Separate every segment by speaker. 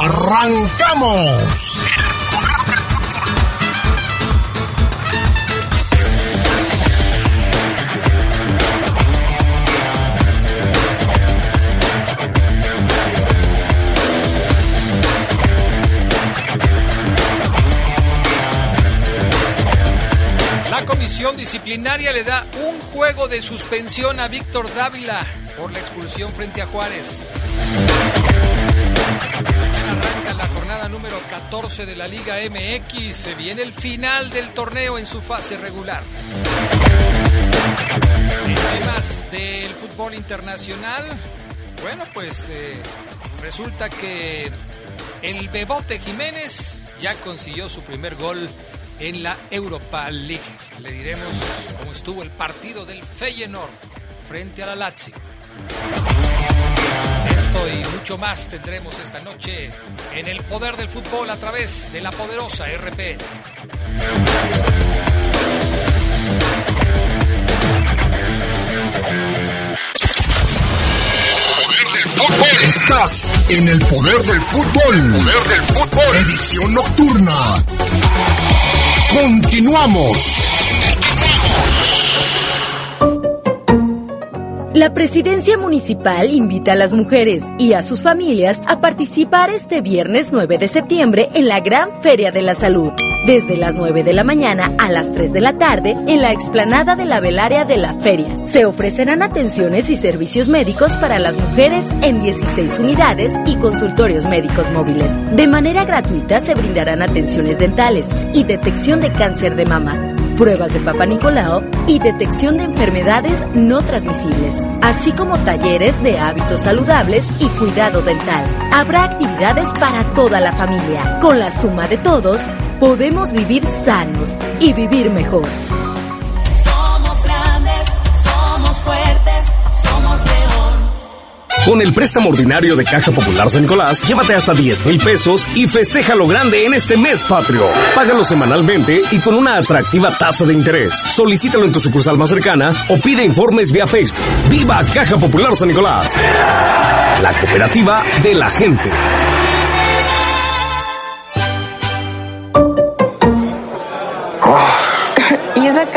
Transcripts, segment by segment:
Speaker 1: ¡Arrancamos!
Speaker 2: La comisión disciplinaria le da un juego de suspensión a Víctor Dávila por la expulsión frente a Juárez. Arranca la jornada número 14 de la Liga MX. Se viene el final del torneo en su fase regular. Temas del fútbol internacional, bueno, pues eh, resulta que el Bebote Jiménez ya consiguió su primer gol en la Europa League. Le diremos cómo estuvo el partido del Feyenoord frente a la Lazio. Esto y mucho más tendremos esta noche en el poder del fútbol a través de la poderosa RPN.
Speaker 1: Estás en el poder del fútbol. Poder del fútbol. Edición nocturna. Continuamos.
Speaker 3: La presidencia municipal invita a las mujeres y a sus familias a participar este viernes 9 de septiembre en la Gran Feria de la Salud, desde las 9 de la mañana a las 3 de la tarde en la explanada de la velaria de la feria. Se ofrecerán atenciones y servicios médicos para las mujeres en 16 unidades y consultorios médicos móviles. De manera gratuita se brindarán atenciones dentales y detección de cáncer de mama pruebas de Papa Nicolau y detección de enfermedades no transmisibles, así como talleres de hábitos saludables y cuidado dental. Habrá actividades para toda la familia. Con la suma de todos, podemos vivir sanos y vivir mejor.
Speaker 4: Con el préstamo ordinario de Caja Popular San Nicolás, llévate hasta 10 mil pesos y festeja lo grande en este mes patrio. Págalo semanalmente y con una atractiva tasa de interés. Solicítalo en tu sucursal más cercana o pide informes vía Facebook. ¡Viva Caja Popular San Nicolás! La cooperativa de la gente.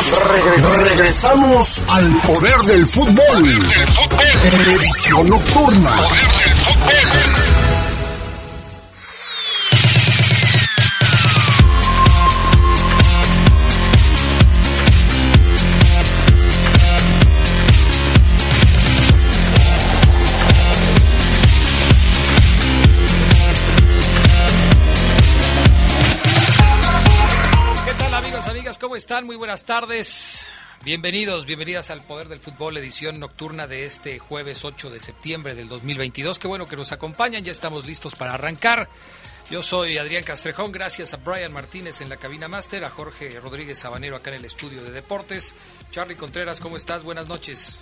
Speaker 1: Regresamos, regre- regresamos al poder del fútbol. Edición nocturna.
Speaker 2: ¿Qué Muy buenas tardes. Bienvenidos, bienvenidas al Poder del Fútbol, edición nocturna de este jueves 8 de septiembre del 2022. Qué bueno que nos acompañan, ya estamos listos para arrancar. Yo soy Adrián Castrejón, gracias a Brian Martínez en la cabina máster, a Jorge Rodríguez Sabanero acá en el estudio de deportes. Charlie Contreras, ¿cómo estás? Buenas noches.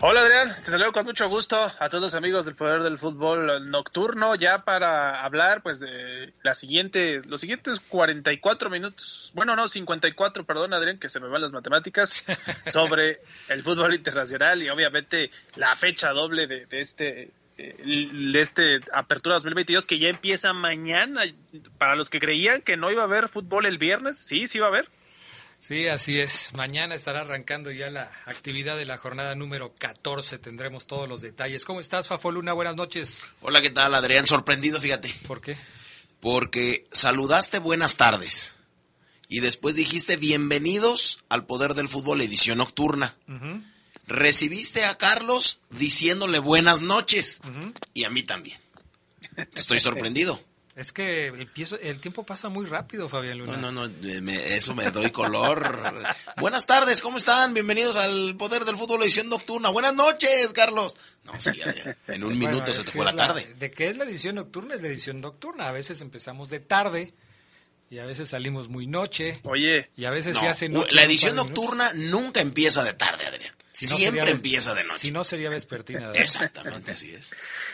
Speaker 5: Hola Adrián, te saludo con mucho gusto a todos los amigos del Poder del Fútbol Nocturno, ya para hablar pues de la siguiente, los siguientes 44 minutos, bueno no, 54, perdón Adrián, que se me van las matemáticas, sobre el fútbol internacional y obviamente la fecha doble de, de este de este Apertura 2022 que ya empieza mañana. Para los que creían que no iba a haber fútbol el viernes, sí, sí va a haber.
Speaker 2: Sí, así es. Mañana estará arrancando ya la actividad de la jornada número 14. Tendremos todos los detalles. ¿Cómo estás, Fafo Luna? Buenas noches.
Speaker 6: Hola, ¿qué tal, Adrián? Sorprendido, fíjate.
Speaker 2: ¿Por qué?
Speaker 6: Porque saludaste buenas tardes y después dijiste bienvenidos al Poder del Fútbol edición nocturna. Recibiste a Carlos diciéndole buenas noches y a mí también. Estoy sorprendido.
Speaker 2: Es que el, el, tiempo pasa muy rápido, Fabián Luna.
Speaker 6: No, no, no, me, eso me doy color. Buenas tardes, ¿cómo están? Bienvenidos al Poder del Fútbol edición nocturna. Buenas noches, Carlos. No, sí, en un
Speaker 2: bueno,
Speaker 6: minuto se te fue la tarde.
Speaker 2: La, ¿De qué es la edición nocturna? Es la edición nocturna. A veces empezamos de tarde y a veces salimos muy noche.
Speaker 5: Oye.
Speaker 2: Y a veces
Speaker 6: no,
Speaker 2: se hace noche.
Speaker 6: La edición nocturna nunca empieza de tarde, Adrián. Si no Siempre
Speaker 2: sería,
Speaker 6: empieza de noche.
Speaker 2: Si no sería vespertina. ¿verdad?
Speaker 6: Exactamente, así es.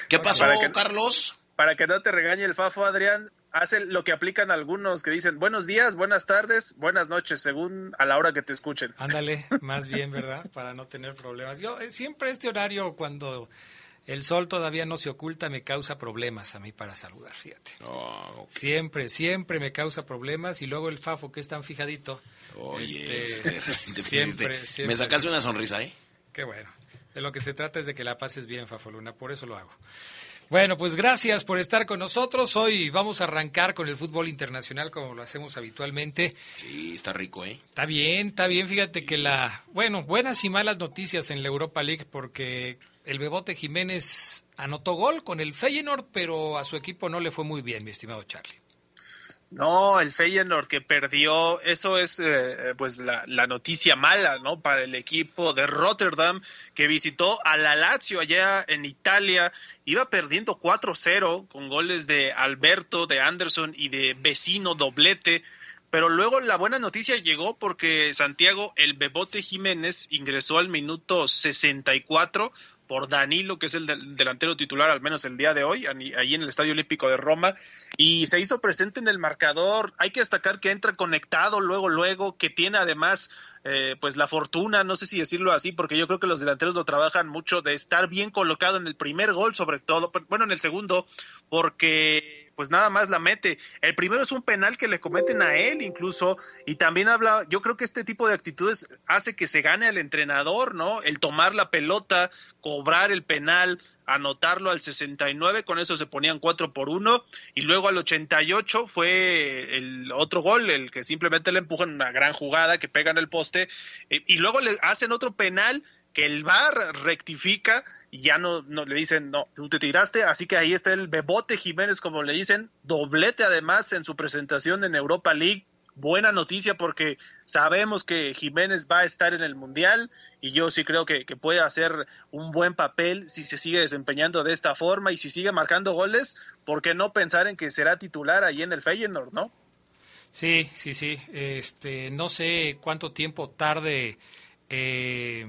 Speaker 6: ¿Qué pasó, que, Carlos?
Speaker 5: Para que no te regañe el Fafo, Adrián, hace lo que aplican algunos que dicen buenos días, buenas tardes, buenas noches, según a la hora que te escuchen.
Speaker 2: Ándale, más bien, ¿verdad? Para no tener problemas. Yo eh, siempre este horario cuando el sol todavía no se oculta me causa problemas a mí para saludar, fíjate.
Speaker 6: Oh, okay.
Speaker 2: Siempre, siempre me causa problemas y luego el Fafo que es tan fijadito.
Speaker 6: Oye,
Speaker 2: este, siempre, siempre,
Speaker 6: Me sacaste una sonrisa, ¿eh?
Speaker 2: Qué bueno. De lo que se trata es de que la pases bien, Fafo Luna, por eso lo hago. Bueno, pues gracias por estar con nosotros. Hoy vamos a arrancar con el fútbol internacional como lo hacemos habitualmente.
Speaker 6: Sí, está rico, ¿eh?
Speaker 2: Está bien, está bien. Fíjate que la, bueno, buenas y malas noticias en la Europa League porque el Bebote Jiménez anotó gol con el Feyenoord, pero a su equipo no le fue muy bien, mi estimado Charlie.
Speaker 5: No, el Feyenoord que perdió, eso es eh, pues la, la, noticia mala, ¿no? Para el equipo de Rotterdam que visitó a la Lazio allá en Italia, iba perdiendo 4-0 con goles de Alberto, de Anderson y de vecino doblete. Pero luego la buena noticia llegó porque Santiago el Bebote Jiménez ingresó al minuto 64 por Danilo, que es el del delantero titular, al menos el día de hoy, ahí en el Estadio Olímpico de Roma, y se hizo presente en el marcador. Hay que destacar que entra conectado luego, luego, que tiene además eh, pues la fortuna, no sé si decirlo así, porque yo creo que los delanteros lo trabajan mucho de estar bien colocado en el primer gol, sobre todo, bueno, en el segundo, porque pues nada más la mete. El primero es un penal que le cometen a él incluso, y también habla, yo creo que este tipo de actitudes hace que se gane al entrenador, ¿no? El tomar la pelota, cobrar el penal, anotarlo al 69, con eso se ponían 4 por 1 y luego al 88 fue el otro gol, el que simplemente le empujan una gran jugada que pega en el poste y luego le hacen otro penal que el VAR rectifica y ya no, le dicen, no, tú te tiraste, así que ahí está el Bebote Jiménez, como le dicen, doblete además en su presentación en Europa League, buena noticia porque sabemos que Jiménez va a estar en el Mundial y yo sí creo que, que, puede hacer un buen papel si se sigue desempeñando de esta forma y si sigue marcando goles, ¿por qué no pensar en que será titular ahí en el Feyenoord, no?
Speaker 2: Sí, sí, sí. Este, no sé cuánto tiempo tarde eh,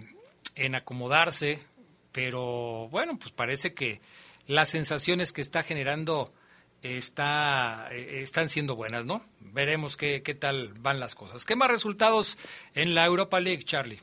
Speaker 2: en acomodarse, pero bueno, pues parece que las sensaciones que está generando está, están siendo buenas, ¿no? Veremos qué, qué tal van las cosas. ¿Qué más resultados en la Europa League, Charlie?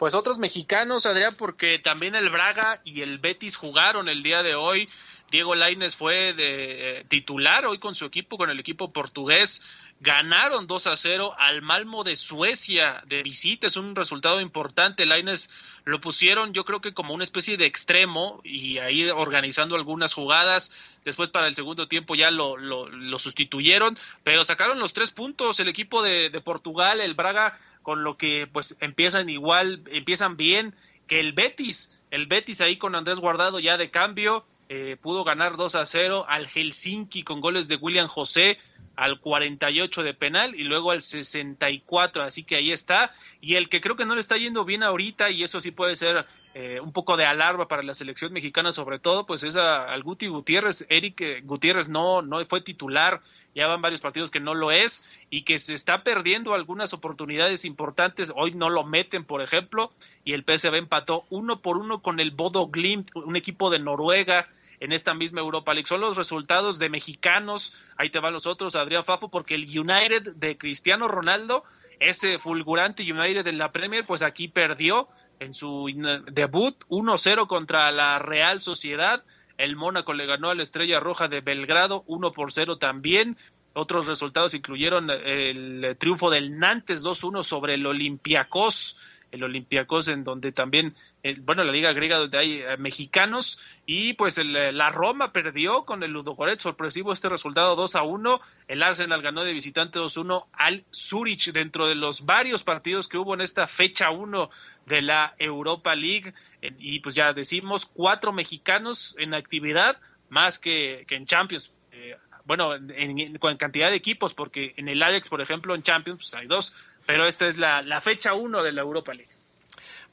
Speaker 5: Pues otros mexicanos, Adrián, porque también el Braga y el Betis jugaron el día de hoy. Diego Laines fue de eh, titular hoy con su equipo, con el equipo portugués. Ganaron 2 a 0 al Malmo de Suecia de visita. Es un resultado importante. Laines lo pusieron, yo creo que como una especie de extremo y ahí organizando algunas jugadas. Después para el segundo tiempo ya lo, lo, sustituyeron, pero sacaron los tres puntos el equipo de, de Portugal, el Braga, con lo que pues empiezan igual, empiezan bien que el Betis. El Betis ahí con Andrés Guardado ya de cambio eh, pudo ganar 2 a 0 al Helsinki con goles de William José. Al 48 de penal y luego al 64, así que ahí está. Y el que creo que no le está yendo bien ahorita, y eso sí puede ser eh, un poco de alarma para la selección mexicana, sobre todo, pues es al Guti Gutiérrez. Eric eh, Gutiérrez no, no fue titular, ya van varios partidos que no lo es y que se está perdiendo algunas oportunidades importantes. Hoy no lo meten, por ejemplo, y el PSV empató uno por uno con el Bodo Glimt, un equipo de Noruega en esta misma Europa League. Son los resultados de mexicanos, ahí te van los otros, Adrián Fafo, porque el United de Cristiano Ronaldo, ese fulgurante United en la Premier, pues aquí perdió en su debut 1-0 contra la Real Sociedad. El Mónaco le ganó a la Estrella Roja de Belgrado 1 por 0 también. Otros resultados incluyeron el triunfo del Nantes 2-1 sobre el Olympiacos el Olympiacos, en donde también, eh, bueno, la Liga Griega, donde hay eh, mexicanos, y pues el, eh, la Roma perdió con el Ludogoret, sorpresivo este resultado 2 a 1, el Arsenal ganó de visitante 2-1 al Zurich, dentro de los varios partidos que hubo en esta fecha 1 de la Europa League, y pues ya decimos, cuatro mexicanos en actividad, más que en Champions bueno, en, cantidad de equipos, porque en el Ajax, por ejemplo, en Champions pues, hay dos, pero esta es la, fecha uno de la Europa League.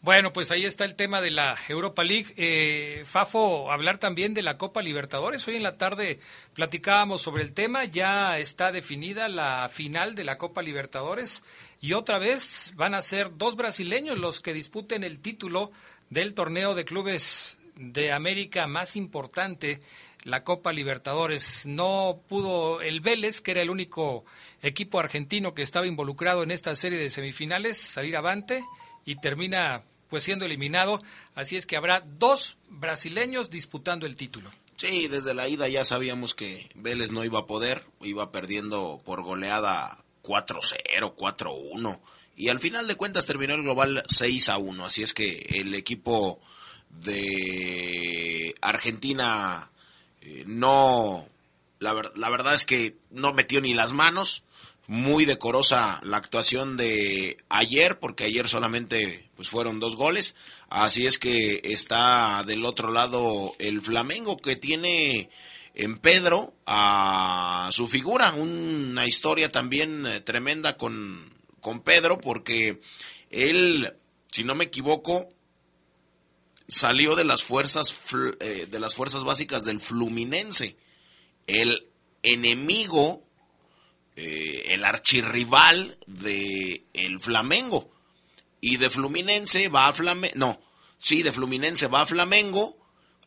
Speaker 2: Bueno, pues ahí está el tema de la Europa League. Eh, Fafo, hablar también de la Copa Libertadores. Hoy en la tarde platicábamos sobre el tema. Ya está definida la final de la Copa Libertadores y otra vez van a ser dos brasileños los que disputen el título del torneo de clubes de América más importante la Copa Libertadores. No pudo el Vélez, que era el único equipo argentino que estaba involucrado en esta serie de semifinales, salir avante y termina pues siendo eliminado. Así es que habrá dos brasileños disputando el título.
Speaker 6: Sí, desde la ida ya sabíamos que Vélez no iba a poder, iba perdiendo por goleada 4-0, 4-1 y al final de cuentas terminó el global 6 a 1, así es que el equipo de Argentina eh, no, la, la verdad es que no metió ni las manos. Muy decorosa la actuación de ayer, porque ayer solamente pues fueron dos goles. Así es que está del otro lado el Flamengo que tiene en Pedro a su figura. Una historia también eh, tremenda con, con Pedro, porque él, si no me equivoco, salió de las fuerzas eh, de las fuerzas básicas del Fluminense. El enemigo, eh, el archirrival de el Flamengo. Y de Fluminense va a Flamengo, no, sí, de Fluminense va a Flamengo,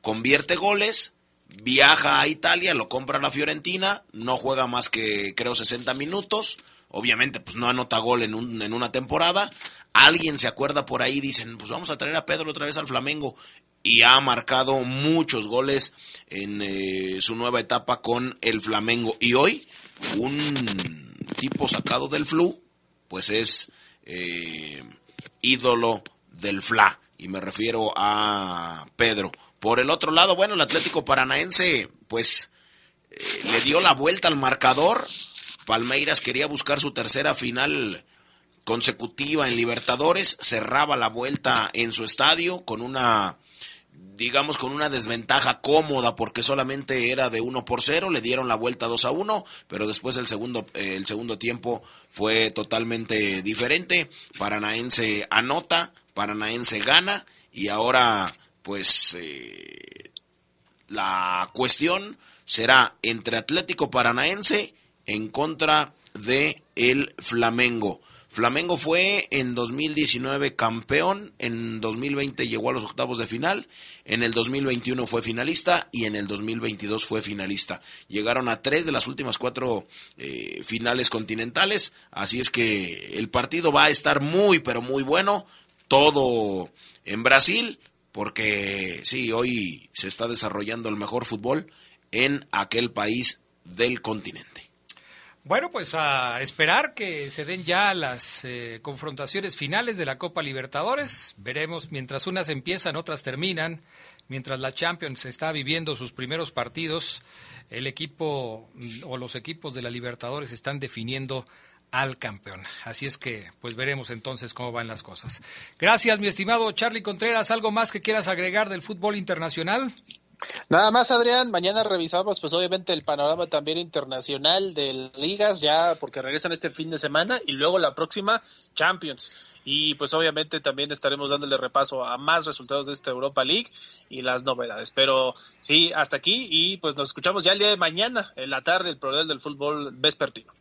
Speaker 6: convierte goles, viaja a Italia, lo compra la Fiorentina, no juega más que creo 60 minutos, obviamente pues no anota gol en, un, en una temporada, alguien se acuerda por ahí, dicen, pues vamos a traer a Pedro otra vez al Flamengo. Y ha marcado muchos goles en eh, su nueva etapa con el Flamengo. Y hoy, un tipo sacado del Flu, pues es eh, ídolo del Fla. Y me refiero a Pedro. Por el otro lado, bueno, el Atlético Paranaense, pues eh, le dio la vuelta al marcador. Palmeiras quería buscar su tercera final consecutiva en Libertadores, cerraba la vuelta en su estadio con una digamos con una desventaja cómoda porque solamente era de 1 por 0, le dieron la vuelta 2 a 1, pero después el segundo, el segundo tiempo fue totalmente diferente, Paranaense anota, Paranaense gana y ahora pues eh, la cuestión será entre Atlético Paranaense en contra de el Flamengo. Flamengo fue en 2019 campeón, en 2020 llegó a los octavos de final, en el 2021 fue finalista y en el 2022 fue finalista. Llegaron a tres de las últimas cuatro eh, finales continentales, así es que el partido va a estar muy, pero muy bueno, todo en Brasil, porque sí, hoy se está desarrollando el mejor fútbol en aquel país del continente.
Speaker 2: Bueno, pues a esperar que se den ya las eh, confrontaciones finales de la Copa Libertadores. Veremos, mientras unas empiezan, otras terminan. Mientras la Champions está viviendo sus primeros partidos, el equipo mm, o los equipos de la Libertadores están definiendo al campeón. Así es que, pues veremos entonces cómo van las cosas. Gracias, mi estimado Charlie Contreras. ¿Algo más que quieras agregar del fútbol internacional?
Speaker 5: Nada más, Adrián, mañana revisamos pues obviamente el panorama también internacional de las ligas, ya porque regresan este fin de semana y luego la próxima Champions. Y pues obviamente también estaremos dándole repaso a más resultados de esta Europa League y las novedades. Pero sí, hasta aquí y pues nos escuchamos ya el día de mañana, en la tarde, el programa del fútbol vespertino.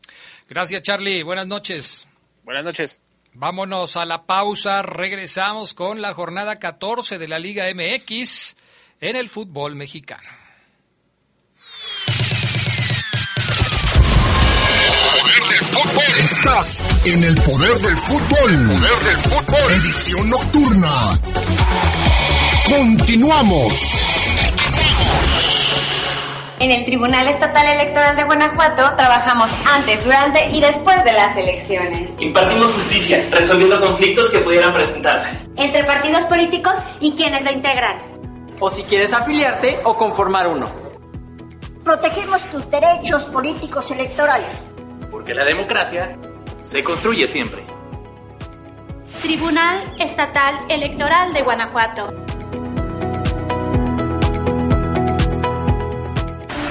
Speaker 2: Gracias, Charlie. Buenas noches.
Speaker 5: Buenas noches.
Speaker 2: Vámonos a la pausa. Regresamos con la jornada 14 de la Liga MX en el fútbol mexicano.
Speaker 1: Poder del fútbol. Estás en el poder del fútbol. Poder del fútbol. Edición nocturna. Continuamos.
Speaker 7: En el Tribunal Estatal Electoral de Guanajuato trabajamos antes, durante y después de las elecciones.
Speaker 8: Impartimos justicia, resolviendo conflictos que pudieran presentarse.
Speaker 9: Entre partidos políticos y quienes lo integran.
Speaker 8: O si quieres afiliarte o conformar uno.
Speaker 10: Protegemos tus derechos políticos electorales.
Speaker 8: Porque la democracia se construye siempre.
Speaker 9: Tribunal Estatal Electoral de Guanajuato.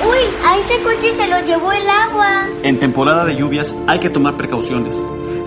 Speaker 11: Uy, a ese coche se lo llevó el agua.
Speaker 12: En temporada de lluvias hay que tomar precauciones.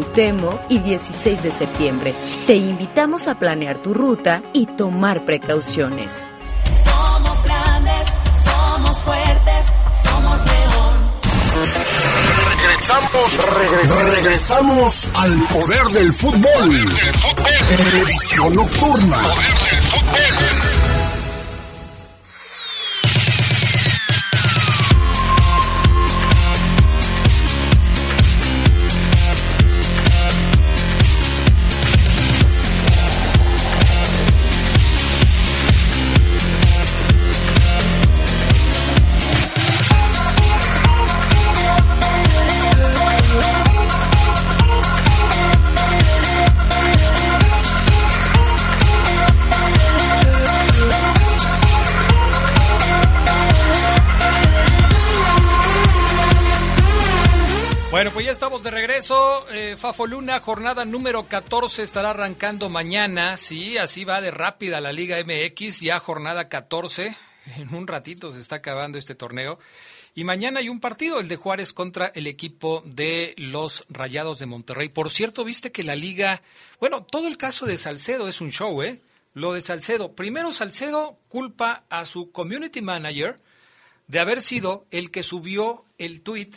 Speaker 3: Cuauhtémoc y 16 de septiembre. Te invitamos a planear tu ruta y tomar precauciones.
Speaker 13: Somos grandes, somos fuertes, somos león.
Speaker 1: Regresamos, regresamos al poder del fútbol. Edición nocturna.
Speaker 2: Bueno, Fafo Luna, jornada número 14 estará arrancando mañana. Sí, así va de rápida la Liga MX, ya jornada 14. En un ratito se está acabando este torneo. Y mañana hay un partido, el de Juárez contra el equipo de los Rayados de Monterrey. Por cierto, viste que la liga, bueno, todo el caso de Salcedo es un show, ¿eh? Lo de Salcedo. Primero Salcedo culpa a su community manager de haber sido el que subió el tweet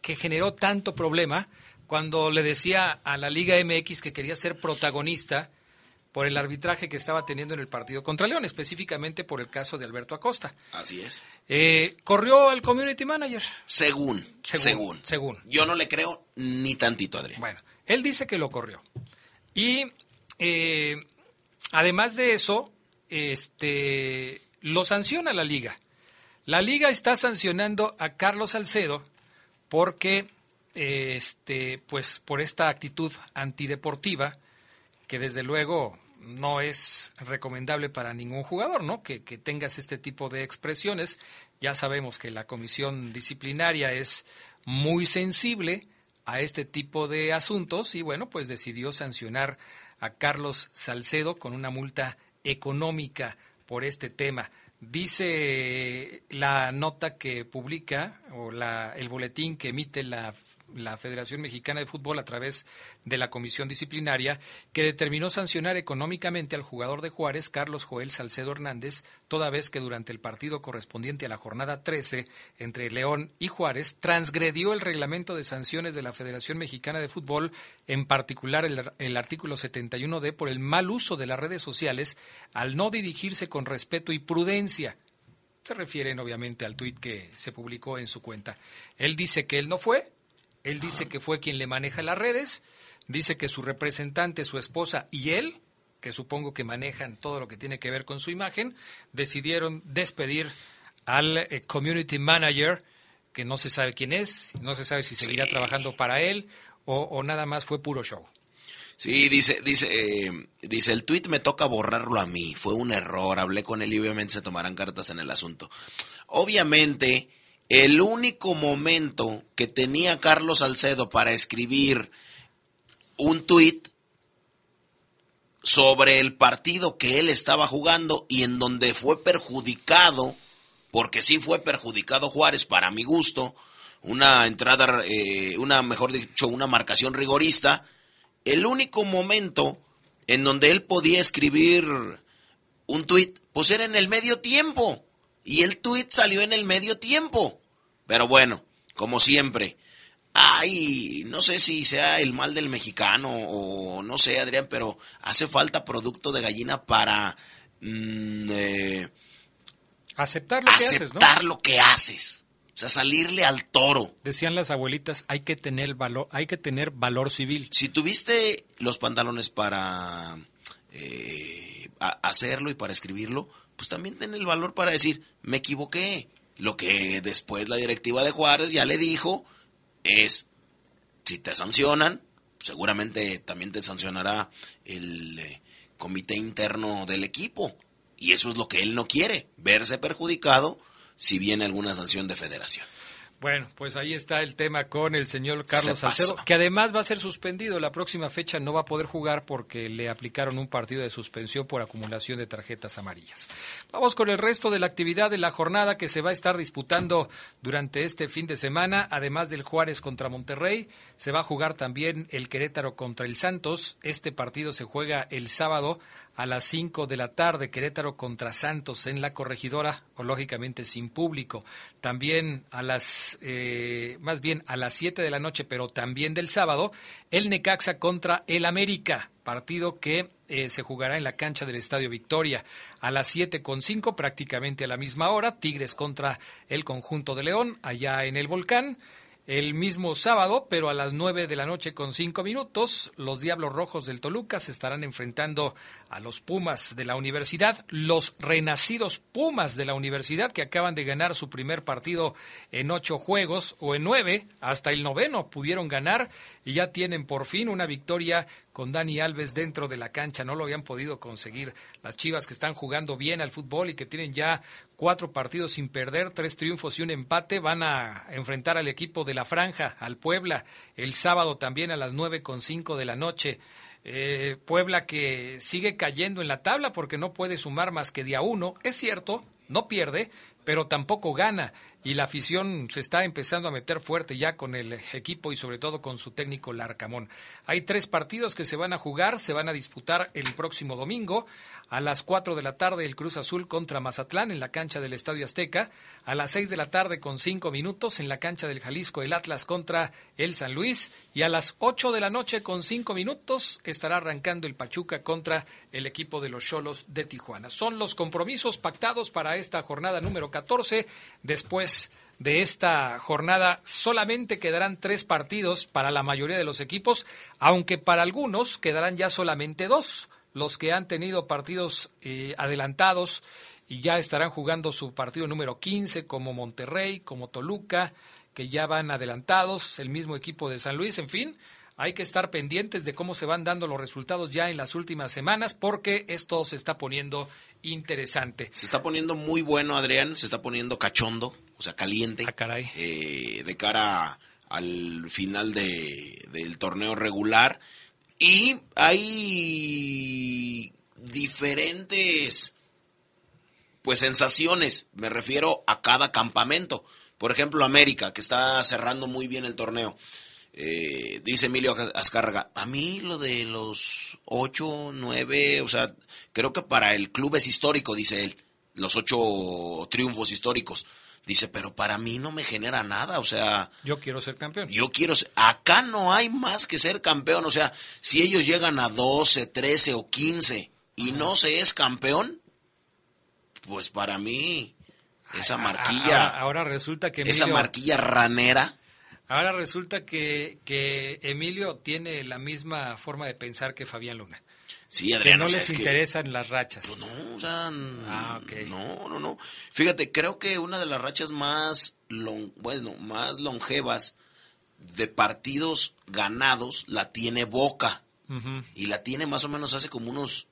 Speaker 2: que generó tanto problema cuando le decía a la Liga MX que quería ser protagonista por el arbitraje que estaba teniendo en el partido contra León, específicamente por el caso de Alberto Acosta.
Speaker 6: Así es.
Speaker 2: Eh, corrió al community manager.
Speaker 6: Según,
Speaker 2: Según,
Speaker 6: según.
Speaker 2: según.
Speaker 6: Yo no le creo ni tantito, Adrián.
Speaker 2: Bueno, él dice que lo corrió. Y eh, además de eso, este, lo sanciona la liga. La liga está sancionando a Carlos Salcedo porque, este, pues, por esta actitud antideportiva que desde luego no es recomendable para ningún jugador, ¿no? Que, que tengas este tipo de expresiones. Ya sabemos que la comisión disciplinaria es muy sensible a este tipo de asuntos y bueno, pues decidió sancionar a Carlos Salcedo con una multa económica por este tema Dice la nota que publica o la, el boletín que emite la la Federación Mexicana de Fútbol a través de la comisión disciplinaria que determinó sancionar económicamente al jugador de Juárez, Carlos Joel Salcedo Hernández, toda vez que durante el partido correspondiente a la jornada 13 entre León y Juárez transgredió el reglamento de sanciones de la Federación Mexicana de Fútbol, en particular el, el artículo 71D por el mal uso de las redes sociales al no dirigirse con respeto y prudencia se refieren obviamente al tuit que se publicó en su cuenta. Él dice que él no fue, él dice que fue quien le maneja las redes, dice que su representante, su esposa y él, que supongo que manejan todo lo que tiene que ver con su imagen, decidieron despedir al eh, community manager, que no se sabe quién es, no se sabe si seguirá trabajando para él o, nada más fue puro show.
Speaker 6: Sí, dice, dice, eh, dice, el tweet me toca borrarlo a mí, fue un error, hablé con él y obviamente se tomarán cartas en el asunto. Obviamente, el único momento que tenía Carlos Salcedo para escribir un tuit sobre el partido que él estaba jugando y en donde fue perjudicado, porque sí fue perjudicado Juárez para mi gusto, una entrada, eh, una mejor dicho, una marcación rigorista, el único momento en donde él podía escribir un tuit, pues era en el medio tiempo. Y el tweet salió en el medio tiempo. Pero bueno, como siempre. Ay, no sé si sea el mal del mexicano o no sé, Adrián, pero hace falta producto de gallina para mm, eh,
Speaker 2: aceptar lo que haces,
Speaker 6: ¿no? lo que haces. O sea, salirle al toro.
Speaker 2: Decían las abuelitas, hay que tener valor, hay que tener valor civil.
Speaker 6: Si tuviste los pantalones para eh, hacerlo y para escribirlo, pues también ten el valor para decir, me equivoqué. Lo que después la directiva de Juárez ya le dijo es, si te sancionan, seguramente también te sancionará el eh, comité interno del equipo. Y eso es lo que él no quiere, verse perjudicado si viene alguna sanción de federación.
Speaker 2: Bueno, pues ahí está el tema con el señor Carlos Salcedo, que además va a ser suspendido. La próxima fecha no va a poder jugar porque le aplicaron un partido de suspensión por acumulación de tarjetas amarillas. Vamos con el resto de la actividad de la jornada que se va a estar disputando durante este fin de semana. Además del Juárez contra Monterrey, se va a jugar también el Querétaro contra el Santos. Este partido se juega el sábado a las 5 de la tarde, Querétaro contra Santos en la corregidora, o lógicamente sin público. También a las, eh, más bien a las 7 de la noche, pero también del sábado, el Necaxa contra el América, partido que eh, se jugará en la cancha del Estadio Victoria. A las 7 con 5, prácticamente a la misma hora, Tigres contra el conjunto de León, allá en el Volcán. El mismo sábado, pero a las nueve de la noche con cinco minutos, los Diablos Rojos del Toluca se estarán enfrentando a los Pumas de la Universidad, los renacidos Pumas de la Universidad que acaban de ganar su primer partido en ocho juegos o en nueve, hasta el noveno pudieron ganar y ya tienen por fin una victoria con Dani Alves dentro de la cancha. No lo habían podido conseguir. Las Chivas que están jugando bien al fútbol y que tienen ya cuatro partidos sin perder, tres triunfos y un empate, van a enfrentar al equipo de la Franja, al Puebla, el sábado también a las nueve con cinco de la noche. Eh, Puebla que sigue cayendo en la tabla porque no puede sumar más que día uno. Es cierto, no pierde, pero tampoco gana y la afición se está empezando a meter fuerte ya con el equipo y sobre todo con su técnico Larcamón. Hay tres partidos que se van a jugar, se van a disputar el próximo domingo. A las cuatro de la tarde el Cruz Azul contra Mazatlán en la cancha del Estadio Azteca. A las seis de la tarde con cinco minutos en la cancha del Jalisco el Atlas contra el San Luis. Y a las ocho de la noche con cinco minutos estará arrancando el Pachuca contra el equipo de los Cholos de Tijuana. Son los compromisos pactados para esta jornada número 14. Después de esta jornada solamente quedarán tres partidos para la mayoría de los equipos, aunque para algunos quedarán ya solamente dos. Los que han tenido partidos eh, adelantados y ya estarán jugando su partido número 15, como Monterrey, como Toluca, que ya van adelantados, el mismo equipo de San Luis, en fin, hay que estar pendientes de cómo se van dando los resultados ya en las últimas semanas porque esto se está poniendo interesante.
Speaker 6: Se está poniendo muy bueno, Adrián, se está poniendo cachondo, o sea, caliente.
Speaker 2: Ah, caray.
Speaker 6: Eh, de cara al final de, del torneo regular. Y hay diferentes pues sensaciones, me refiero a cada campamento. Por ejemplo, América, que está cerrando muy bien el torneo. Eh, dice Emilio Azcárraga, a mí lo de los ocho, nueve, o sea, creo que para el club es histórico, dice él, los ocho triunfos históricos. Dice, pero para mí no me genera nada, o sea...
Speaker 2: Yo quiero ser campeón.
Speaker 6: Yo quiero ser... Acá no hay más que ser campeón, o sea, si ellos llegan a 12, 13 o 15 y no se es campeón, pues para mí esa marquilla...
Speaker 2: Ahora, resulta que...
Speaker 6: esa marquilla ranera...
Speaker 2: Ahora resulta que, que Emilio tiene la misma forma de pensar que Fabián Luna.
Speaker 6: Sí, Adrián,
Speaker 2: que no les interesan las rachas.
Speaker 6: Pues no, o sea,
Speaker 2: ah,
Speaker 6: no, no, no. Fíjate, creo que una de las rachas más, bueno, más longevas de partidos ganados la tiene Boca. Y la tiene más o menos hace como unos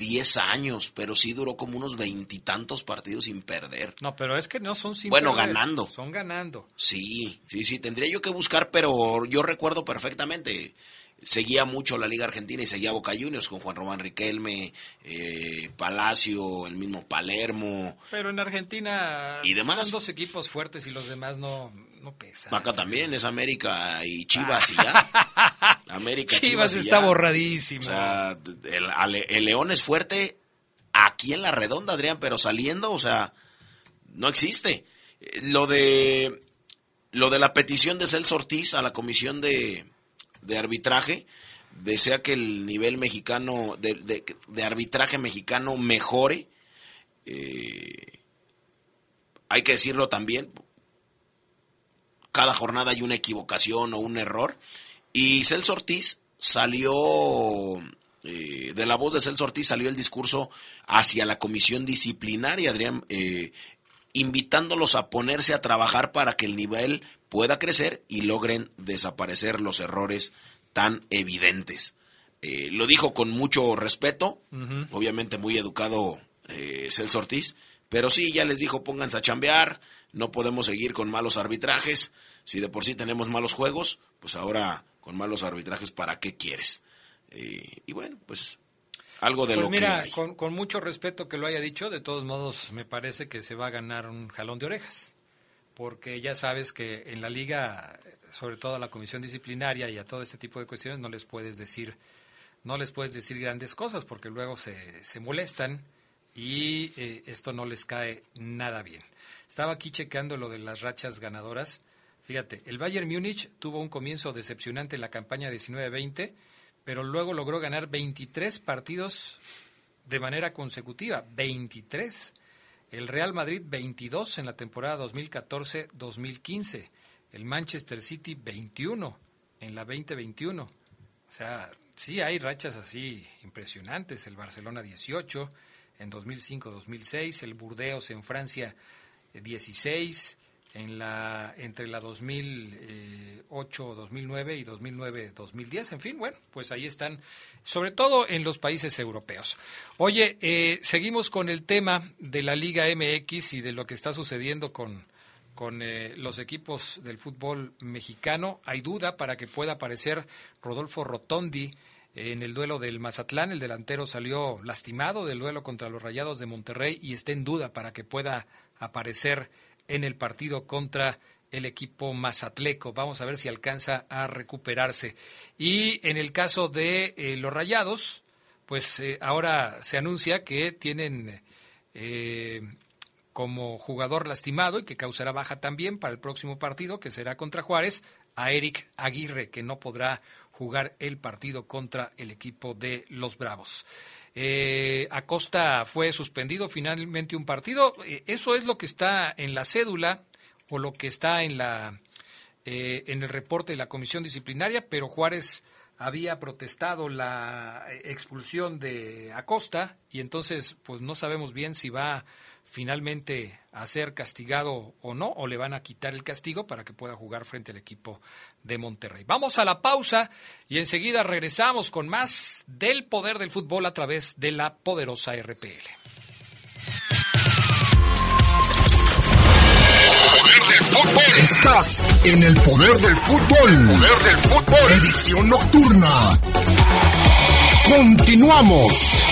Speaker 6: 10 años, pero sí duró como unos veintitantos partidos sin perder.
Speaker 2: No, pero es que no son sin
Speaker 6: Bueno, ganando.
Speaker 2: Son ganando.
Speaker 6: Sí, sí, sí, tendría yo que buscar, pero yo recuerdo perfectamente seguía mucho la Liga Argentina y seguía Boca Juniors con Juan Román Riquelme, eh, Palacio, el mismo Palermo.
Speaker 2: Pero en Argentina
Speaker 6: ¿Y demás?
Speaker 2: son dos equipos fuertes y los demás no, no pesan.
Speaker 6: Acá también es América y Chivas y ya. América,
Speaker 2: Chivas, está borradísimo.
Speaker 6: O sea, el, el León es fuerte aquí en la redonda, Adrián, pero saliendo, o sea, no existe. Lo de lo de la petición de Celso Ortiz a la comisión de, de arbitraje, desea que el nivel mexicano, de, de, arbitraje mexicano mejore. Eh, hay que decirlo también, cada jornada hay una equivocación o un error. Y Celso Ortiz salió, eh, de la voz de Celso Ortiz salió el discurso hacia la comisión disciplinaria, Adrián, eh, invitándolos a ponerse a trabajar para que el nivel pueda crecer y logren desaparecer los errores tan evidentes. Eh, lo dijo con mucho respeto, obviamente muy educado eh, Celso Ortiz, pero sí, ya les dijo pónganse a chambear, no podemos seguir con malos arbitrajes, si de por sí tenemos malos juegos, pues ahora con malos arbitrajes, ¿para qué quieres? Eh, y bueno, pues algo de
Speaker 2: pues
Speaker 6: lo
Speaker 2: mira,
Speaker 6: que
Speaker 2: Con, con mucho respeto que lo haya dicho, de todos modos me parece que se va a ganar un jalón de orejas porque ya sabes que en la liga, sobre todo a la comisión disciplinaria y a todo este tipo de cuestiones, no les puedes decir, no les puedes decir grandes cosas porque luego se, se molestan y eh, esto no les cae nada bien. Estaba aquí checando lo de las rachas ganadoras. Fíjate, el Bayern Múnich tuvo un comienzo decepcionante en la campaña 19-20, pero luego logró ganar 23 partidos de manera consecutiva. 23. El Real Madrid 22 en la temporada 2014-2015. El Manchester City 21 en la 2021. O sea, sí hay rachas así impresionantes. El Barcelona 18 en 2005-2006. El Burdeos en Francia 16 en la entre la 2008 2009 y 2009 2010 en fin bueno pues ahí están sobre todo en los países europeos. Oye eh, seguimos con el tema de la Liga MX y de lo que está sucediendo con con eh, los equipos del fútbol mexicano. Hay duda para que pueda aparecer Rodolfo Rotondi en el duelo del Mazatlán, el delantero salió lastimado del duelo contra los Rayados de Monterrey y está en duda para que pueda aparecer en el partido contra el equipo mazatleco. Vamos a ver si alcanza a recuperarse. Y en el caso de eh, los Rayados, pues eh, ahora se anuncia que tienen eh, como jugador lastimado y que causará baja también para el próximo partido, que será contra Juárez, a Eric Aguirre, que no podrá jugar el partido contra el equipo de los Bravos. Eh, Acosta fue suspendido finalmente un partido. Eh, eso es lo que está en la cédula o lo que está en la eh, en el reporte de la comisión disciplinaria, pero Juárez había protestado la expulsión de Acosta y entonces pues no sabemos bien si va finalmente a ser castigado o no, o le van a quitar el castigo para que pueda jugar frente al equipo de Monterrey. Vamos a la pausa y enseguida regresamos con más del poder del fútbol a través de la poderosa RPL.
Speaker 1: Poder del fútbol. Estás en el poder del fútbol. Poder del fútbol. Edición nocturna. Continuamos.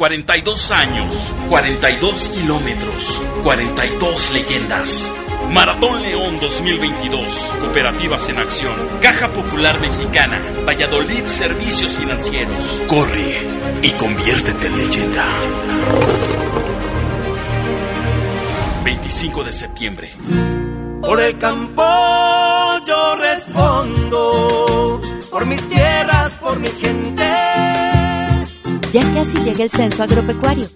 Speaker 14: 42 años, 42 kilómetros, 42 leyendas. Maratón León 2022. Cooperativas en acción. Caja Popular Mexicana. Valladolid Servicios Financieros.
Speaker 1: Corre y conviértete en leyenda.
Speaker 14: 25 de septiembre.
Speaker 13: Por el campo yo respondo. Por mis tierras, por mi gente.
Speaker 15: Ya casi llega el censo agropecuario.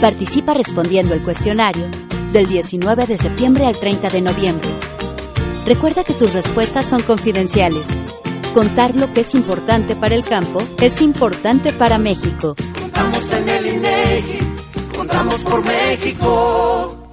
Speaker 15: Participa respondiendo el cuestionario del 19 de septiembre al 30 de noviembre. Recuerda que tus respuestas son confidenciales. Contar lo que es importante para el campo es importante para México.
Speaker 13: Contamos en el INEGI, contamos por México.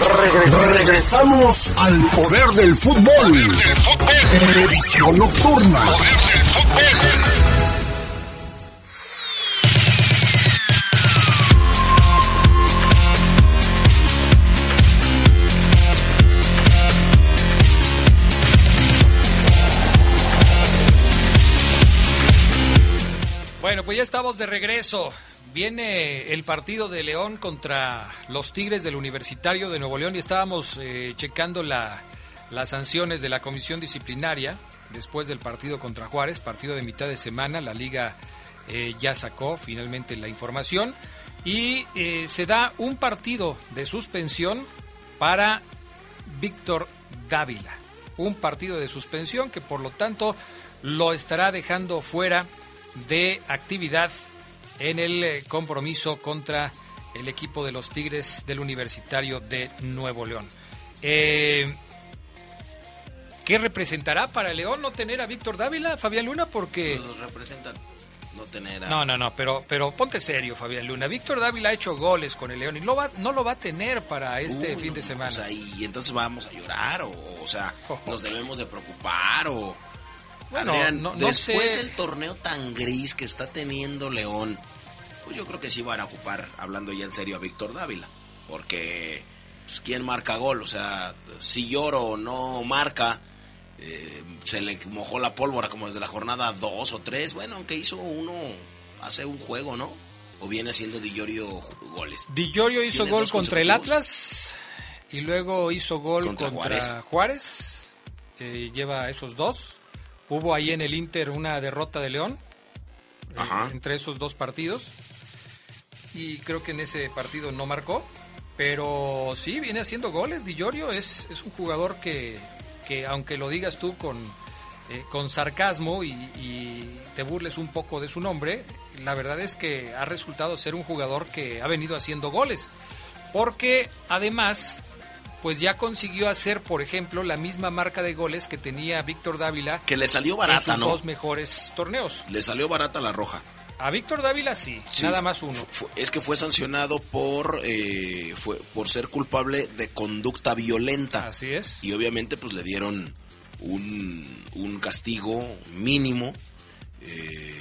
Speaker 1: Regresamos, regresamos al poder del fútbol. Edición nocturna.
Speaker 2: Bueno, pues ya estamos de regreso. Viene el partido de León contra los Tigres del Universitario de Nuevo León y estábamos eh, checando la, las sanciones de la comisión disciplinaria después del partido contra Juárez, partido de mitad de semana. La liga eh, ya sacó finalmente la información y eh, se da un partido de suspensión para Víctor Dávila. Un partido de suspensión que por lo tanto lo estará dejando fuera de actividad en el eh, compromiso contra el equipo de los Tigres del Universitario de Nuevo León. Eh, ¿Qué representará para León no tener a Víctor Dávila, Fabián Luna? Porque...
Speaker 6: Pues representa no tener a...
Speaker 2: No, no, no, pero, pero ponte serio, Fabián Luna. Víctor Dávila ha hecho goles con el León y lo va, no lo va a tener para este
Speaker 6: Uy,
Speaker 2: fin de semana.
Speaker 6: O sea, y entonces vamos a llorar o, o sea, nos debemos de preocupar o...
Speaker 2: Bueno,
Speaker 6: Adrián,
Speaker 2: no- no
Speaker 6: después
Speaker 2: sé.
Speaker 6: del torneo tan gris que está teniendo León, pues yo creo que sí van a ocupar, hablando ya en serio, a Víctor Dávila. Porque, pues, ¿quién marca gol? O sea, si lloro no marca, eh, se le mojó la pólvora como desde la jornada 2 o 3. Bueno, aunque hizo uno hace un juego, ¿no? O viene haciendo Di Llorio goles.
Speaker 2: Di Llorio hizo gol contra el. Atlas y luego hizo gol
Speaker 6: Contra
Speaker 2: contra,
Speaker 6: Juárez.
Speaker 2: Juárez. Eh, lleva esos dos. Hubo ahí en el Inter una derrota de León eh, entre esos dos partidos. Y creo que en ese partido no marcó. Pero sí, viene haciendo goles. Di Llorio es, es un jugador que, que, aunque lo digas tú con, eh, con sarcasmo y, y te burles un poco de su nombre, la verdad es que ha resultado ser un jugador que ha venido haciendo goles. Porque además, pues ya consiguió hacer, por ejemplo, la misma marca de goles que tenía Víctor Dávila
Speaker 6: Que le salió
Speaker 2: en
Speaker 6: barata,
Speaker 2: sus
Speaker 6: ¿no?
Speaker 2: dos mejores torneos.
Speaker 6: Le salió barata la roja.
Speaker 2: A Víctor Dávila sí,
Speaker 6: Sí,
Speaker 2: nada más uno.
Speaker 6: es que fue sancionado por eh, fue por ser culpable de conducta violenta.
Speaker 2: Así es.
Speaker 6: Y obviamente pues le dieron un, un castigo mínimo. eh,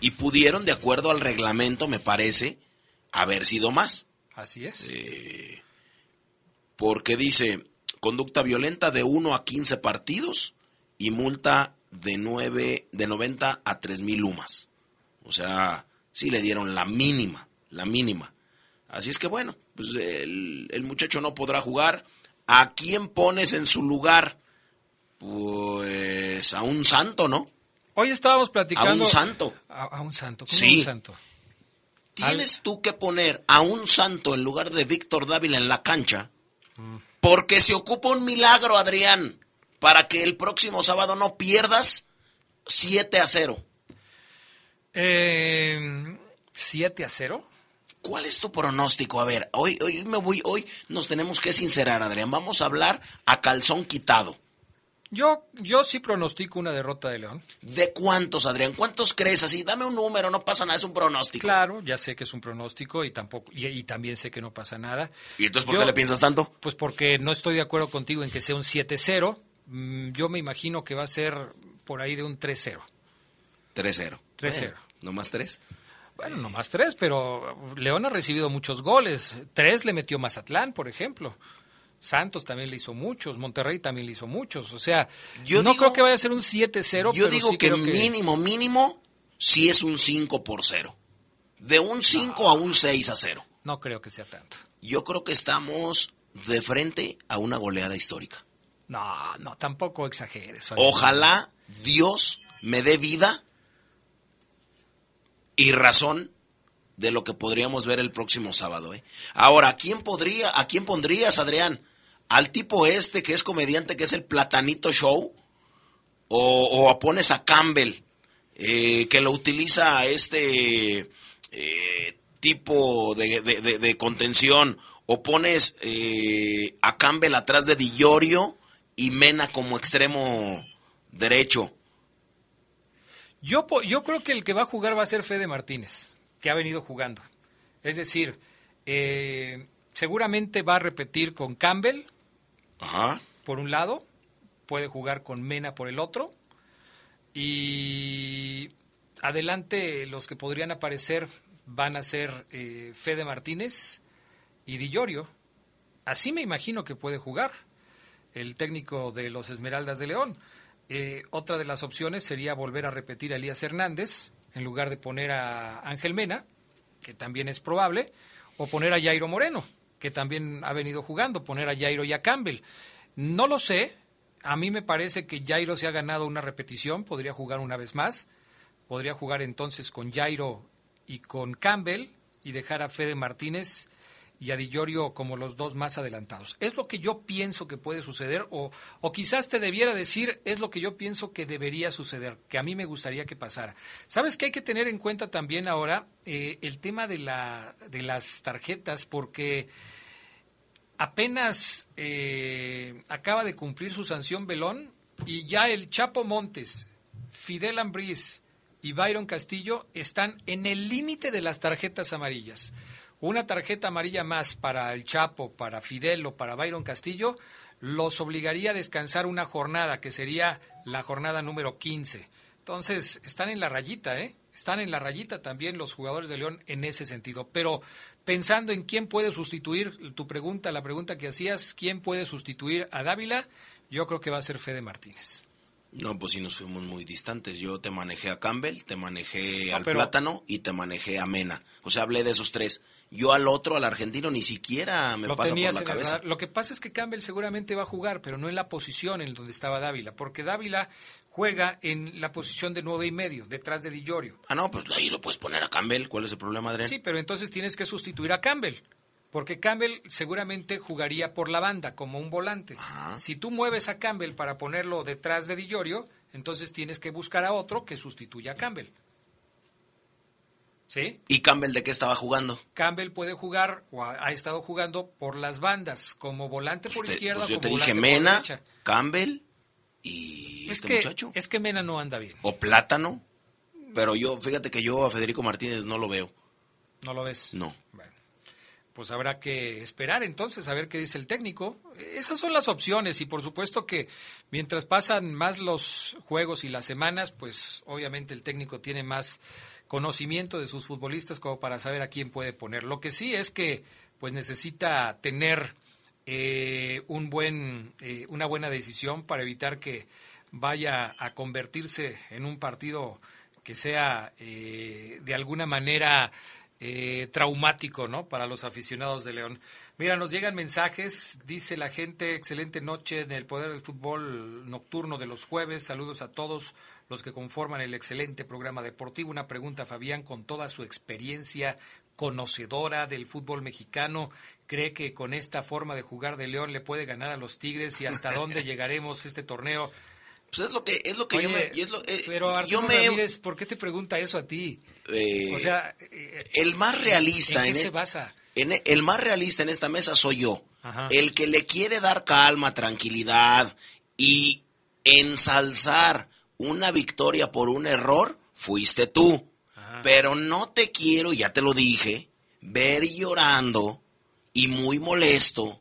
Speaker 6: y pudieron, de acuerdo al reglamento, me parece, haber sido más.
Speaker 2: Así es.
Speaker 6: Eh, porque dice conducta violenta de 1 a 15 partidos y multa de 9 de 90 a 3 mil lumas. O sea, sí le dieron la mínima, la mínima. Así es que bueno, pues el, el muchacho no podrá jugar. ¿A quién pones en su lugar? Pues a un santo, ¿no?
Speaker 2: Hoy estábamos platicando.
Speaker 6: A un santo.
Speaker 2: A, a un santo. ¿Cómo
Speaker 6: Sí.
Speaker 2: un santo?
Speaker 6: Tienes tú que poner a un santo en lugar de Víctor Dávila en la cancha, porque se ocupa un milagro, Adrián, para que el próximo sábado no pierdas 7 a 0.
Speaker 2: Eh, ¿7 a 0?
Speaker 6: ¿Cuál es tu pronóstico? A ver, hoy, hoy me voy, hoy nos tenemos que sincerar, Adrián. Vamos a hablar a calzón quitado.
Speaker 2: Yo, yo sí pronostico una derrota de León.
Speaker 6: ¿De cuántos, Adrián? ¿Cuántos crees así? Dame un número, no pasa nada, es un pronóstico.
Speaker 2: Claro, ya sé que es un pronóstico y tampoco y, y también sé que no pasa nada.
Speaker 6: ¿Y entonces por
Speaker 2: Yo-
Speaker 6: qué le piensas tanto?
Speaker 2: Pues porque no estoy de acuerdo contigo en que sea un 7-0. Mm, Yo me imagino que va a ser por ahí de un 3-0.
Speaker 6: 3-0.
Speaker 2: 3-0.
Speaker 6: Bueno, ¿No más tres?
Speaker 2: Bueno, no más tres, pero León ha recibido muchos goles. Tres le metió Mazatlán, por ejemplo. Santos también le hizo muchos, Monterrey también le hizo muchos. O sea,
Speaker 6: Yo
Speaker 2: no
Speaker 6: digo-
Speaker 2: creo que vaya a ser un 7-0,
Speaker 6: Yo
Speaker 2: pero
Speaker 6: digo
Speaker 2: sí
Speaker 6: que
Speaker 2: creo que
Speaker 6: mínimo, mínimo, sí es un 5 por 0. De un 5 a un 6 a 0.
Speaker 2: no creo que sea tanto.
Speaker 6: Yo creo que estamos de frente a una goleada histórica.
Speaker 2: No, no, tampoco exageres. Fabián.
Speaker 6: Ojalá Dios me dé vida y razón de lo que podríamos ver el próximo sábado. ¿eh? Ahora, ¿a quién, podría, ¿a quién pondrías, Adrián? ¿Al tipo este que es comediante, que es el Platanito Show? ¿O, o pones a Campbell, eh, que lo utiliza este eh, tipo de, contención? ¿O pones eh, a Campbell atrás de Di Llorio y Mena como extremo derecho?
Speaker 2: Yo, yo creo que el que va a jugar va a ser Fede Martínez, que ha venido jugando. Es decir, eh, seguramente va a repetir con Campbell
Speaker 6: Ajá.
Speaker 2: por un lado, puede jugar con Mena por el otro, y adelante los que podrían aparecer van a ser eh, Fede Martínez y Di Llorio. Así me imagino que puede jugar el técnico de los Esmeraldas de León. Eh, otra de las opciones sería volver a repetir a Elías Hernández en lugar de poner a Ángel Mena, que también es probable, o poner a Jairo Moreno, que también ha venido jugando, poner a Jairo y a Campbell. No lo sé, a mí me parece que Jairo se ha ganado una repetición, podría jugar una vez más, podría jugar entonces con Jairo y con Campbell y dejar a Fede Martínez y a Di Llorio como los dos más adelantados. Es lo que yo pienso que puede suceder, o, o quizás te debiera decir, es lo que yo pienso que debería suceder, que a mí me gustaría que pasara. ¿Sabes que hay que tener en cuenta también ahora eh, el tema de, la, de las tarjetas? Porque apenas eh, acaba de cumplir su sanción Belón y ya el Chapo Montes, Fidel Ambriz y Byron Castillo están en el límite de las tarjetas amarillas. Una tarjeta amarilla más para el Chapo, para Fidel o para Byron Castillo los obligaría a descansar una jornada que sería la jornada número 15. Entonces, están en la rayita, ¿eh? Están en la rayita también los jugadores de León en ese sentido. Pero pensando en quién puede sustituir, tu pregunta, la pregunta que hacías, ¿quién puede sustituir a Dávila? Yo creo que va a ser Fede Martínez.
Speaker 6: No, pues sí nos fuimos muy distantes. Yo te manejé a Campbell, te manejé
Speaker 2: No,
Speaker 6: al
Speaker 2: pero-
Speaker 6: Plátano y te manejé a Mena. O sea, hablé de esos tres. Yo al otro, al argentino, ni siquiera me
Speaker 2: Lo
Speaker 6: pasa por la
Speaker 2: el
Speaker 6: cabeza.
Speaker 2: Lo que pasa es que Campbell seguramente va a jugar, pero no en la posición en donde estaba Dávila, porque Dávila juega en la posición de nueve y medio, detrás de Di Llorio.
Speaker 6: Ah, no, pues ahí lo puedes poner a Campbell. ¿Cuál es el problema, Adrián?
Speaker 2: Sí, pero entonces tienes que sustituir a Campbell, porque Campbell seguramente jugaría por la banda como un volante. Si tú mueves a Campbell para ponerlo detrás de Di Llorio, entonces tienes que buscar a otro que sustituya a Campbell. ¿Sí?
Speaker 6: ¿Y Campbell de qué estaba jugando?
Speaker 2: Campbell puede jugar o ha, ha estado jugando por las bandas, como volante por
Speaker 6: Te-
Speaker 2: izquierda
Speaker 6: pues yo te
Speaker 2: como
Speaker 6: dije
Speaker 2: volante por
Speaker 6: Mena. Campbell y
Speaker 2: Es
Speaker 6: este
Speaker 2: que,
Speaker 6: muchacho.
Speaker 2: es que Mena no anda bien.
Speaker 6: O Plátano. Pero yo, fíjate que yo a Federico Martínez no lo veo.
Speaker 2: ¿No lo ves?
Speaker 6: No.
Speaker 2: Pues habrá que esperar entonces a ver qué dice el técnico. Esas son las opciones y por supuesto que mientras pasan más los juegos y las semanas, pues obviamente el técnico tiene más conocimiento de sus futbolistas como para saber a quién puede poner. Lo que sí es que pues necesita tener eh, un buen, eh, una buena decisión para evitar que vaya a convertirse en un partido que sea eh, de alguna manera eh, traumático, ¿no? Para los aficionados de León. Mira, nos llegan mensajes, dice la gente, excelente noche en el Poder del Fútbol Nocturno de los jueves. Saludos a todos los que conforman el excelente programa deportivo. Una pregunta, Fabián, con toda su experiencia conocedora del fútbol mexicano, ¿cree que con esta forma de jugar de León le puede ganar a los Tigres y hasta dónde llegaremos este torneo?
Speaker 6: Pues es lo que, es lo que yo me... es lo- eh,
Speaker 2: pero Arturo
Speaker 6: yo me...
Speaker 2: Ramírez, ¿por qué te pregunta eso a ti?
Speaker 6: eh,
Speaker 2: o sea, eh,
Speaker 6: el más realista
Speaker 2: ¿en qué
Speaker 6: en
Speaker 2: se
Speaker 6: el-
Speaker 2: basa?
Speaker 6: en el, el más realista en esta mesa soy yo.
Speaker 2: Ajá.
Speaker 6: El que le quiere dar calma, tranquilidad y ensalzar una victoria por un error, fuiste tú. Pero no te quiero, ya te lo dije, ver llorando y muy molesto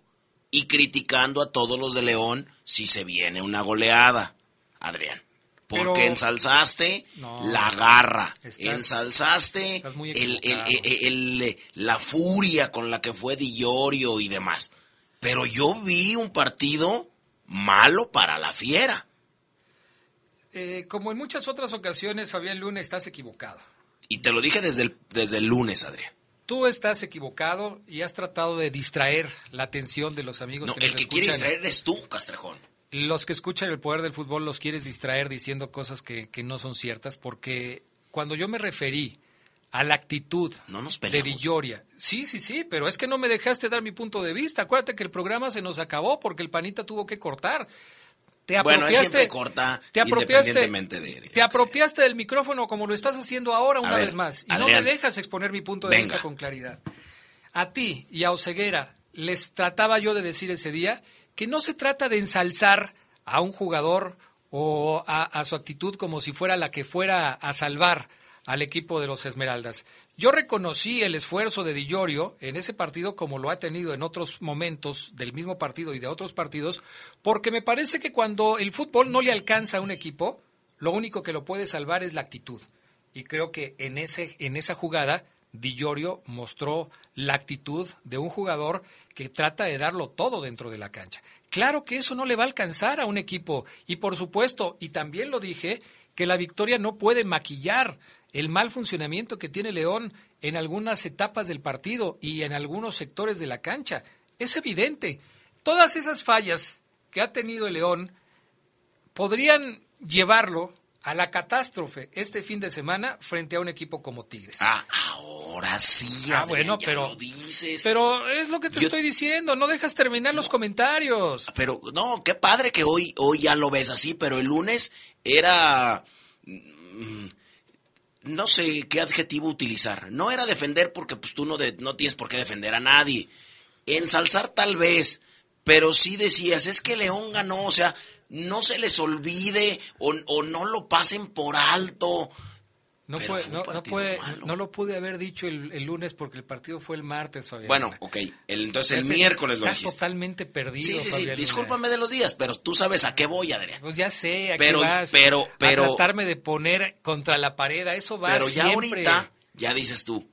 Speaker 6: y criticando a todos los de León si se viene una goleada, Adrián. Porque ensalzaste la garra, ensalzaste el, el, la furia con la que fue Di Llorio y demás. Pero yo vi un partido malo para la fiera.
Speaker 2: Eh, como en muchas otras ocasiones, Fabián Luna, estás equivocado.
Speaker 6: Y te lo dije desde el, desde el lunes, Adrián.
Speaker 2: Tú estás equivocado y has tratado de distraer la atención de los amigos
Speaker 6: no,
Speaker 2: que
Speaker 6: el que quiere distraer eres tú, Castrejón.
Speaker 2: Los que escuchan el poder del fútbol los quieres distraer diciendo cosas que, que no son ciertas, porque cuando yo me referí a la actitud de Villoria. Sí, sí, sí, pero es que no me dejaste dar mi punto de vista. Acuérdate que el programa se nos acabó porque el panita tuvo que cortar.
Speaker 6: Te apropiaste, corta
Speaker 2: te apropiaste, te apropiaste del micrófono como lo estás haciendo ahora una vez más y no me dejas exponer mi punto de vista con claridad. A ti y a Oseguera les trataba yo de decir ese día que no se trata de ensalzar a un jugador o a su actitud como si fuera la que fuera a salvar al equipo de los Esmeraldas. Yo reconocí el esfuerzo de Di en ese partido como lo ha tenido en otros momentos del mismo partido y de otros partidos, porque me parece que cuando el fútbol no le alcanza a un equipo, lo único que lo puede salvar es la actitud. Y creo que en, ese, en esa jugada Di mostró la actitud de un jugador que trata de darlo todo dentro de la cancha. Claro que eso no le va a alcanzar a un equipo y por supuesto, y también lo dije, que la victoria no puede maquillar el mal funcionamiento que tiene León en algunas etapas del partido y en algunos sectores de la cancha. Es evidente. Todas esas fallas que ha tenido el León podrían llevarlo a la catástrofe este fin de semana frente a un equipo como Tigres.
Speaker 6: Ah, ahora sí. Ah, bueno, pero dices.
Speaker 2: Pero es lo que te estoy diciendo, no dejas terminar los comentarios.
Speaker 6: Pero no, qué padre que hoy hoy ya lo ves así, pero el lunes era mm, no sé qué adjetivo utilizar. No era defender porque pues tú no, no tienes por qué defender a nadie. Ensalzar tal vez, pero sí decías, es que León ganó, o sea, no se les olvide o no lo pasen por alto.
Speaker 2: No, puede, no, puede, no, lo pude haber dicho el, lunes porque el partido fue el martes.
Speaker 6: Bueno, ok. entonces el miércoles lo dijiste.
Speaker 2: totalmente perdido.
Speaker 6: Sí, sí, sí. Discúlpame de los días, pero tú sabes a qué voy, Adrián.
Speaker 2: Pues ya sé, a
Speaker 6: pero,
Speaker 2: qué vas.
Speaker 6: Pero, pero,
Speaker 2: a tratarme de poner contra la pared, a eso va
Speaker 6: Pero
Speaker 2: ya
Speaker 6: ahorita, ya dices tú,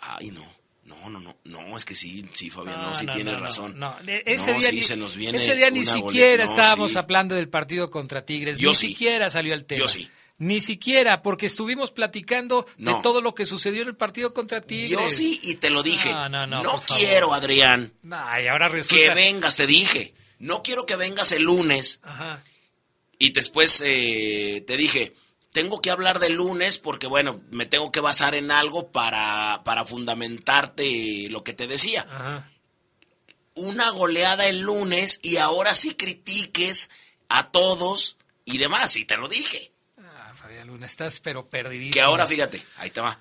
Speaker 6: ay, no. No, no, no, no, es que sí, sí, Fabián, no, sí tienes razón.
Speaker 2: No, ese día, ni, se nos viene ese día ni siquiera estábamos hablando del partido contra Tigres, ni siquiera salió el tema.
Speaker 6: Yo sí.
Speaker 2: Ni siquiera, porque estuvimos platicando de todo lo que sucedió en el partido contra Tigres.
Speaker 6: Yo sí, y te lo dije. No, no, no. No quiero, Adrián.
Speaker 2: Ay, ahora resulta...
Speaker 6: Que vengas, te dije. No quiero que vengas el lunes. Ajá. Y después eh, te dije, tengo que hablar del lunes porque, bueno, me tengo que basar en algo para, para fundamentarte lo que te decía. Ajá. Una goleada el lunes y ahora sí critiques a todos y demás, y te lo dije.
Speaker 2: Luna, estás pero perdidísimo.
Speaker 6: Que ahora fíjate, ahí te va.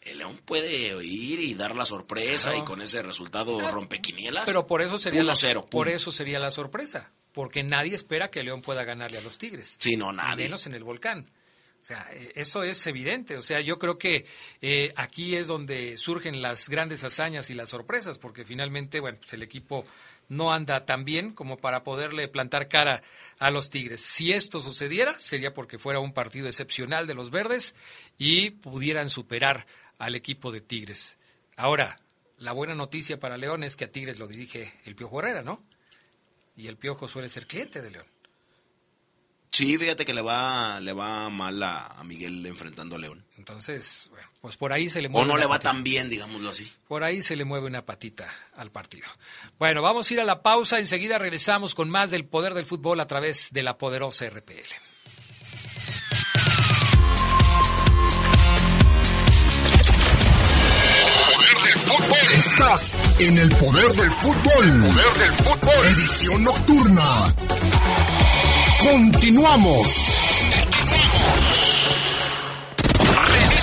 Speaker 6: El León puede ir y dar la sorpresa y con ese resultado rompequinielas.
Speaker 2: Pero por eso sería la por eso sería la sorpresa, porque nadie espera que el León pueda ganarle a los Tigres.
Speaker 6: Sí, no nadie.
Speaker 2: Menos en el volcán. O sea, e, eso es evidente. O sea, yo creo que eh, aquí es donde surgen las grandes hazañas y las sorpresas, porque finalmente, bueno, pues el equipo no anda tan bien como para poderle plantar cara a los Tigres. Si esto sucediera, sería porque fuera un partido excepcional de los verdes y pudieran superar al equipo de Tigres. Ahora, la buena noticia para León es que a Tigres lo dirige el Piojo Herrera, ¿no? Y el Piojo suele ser cliente de León.
Speaker 6: Sí, fíjate que le va, le va mal a, Miguel enfrentando a León.
Speaker 2: Entonces, bueno, pues por ahí se le mueve.
Speaker 6: O no le va tan bien, digámoslo así.
Speaker 2: Por ahí se le mueve una patita al partido. Bueno, vamos a ir a la pausa. Enseguida regresamos con más del poder del fútbol a través de la poderosa RPL.
Speaker 1: Poder del fútbol. Estás en el poder del fútbol. Poder del fútbol. Edición nocturna. Continuamos.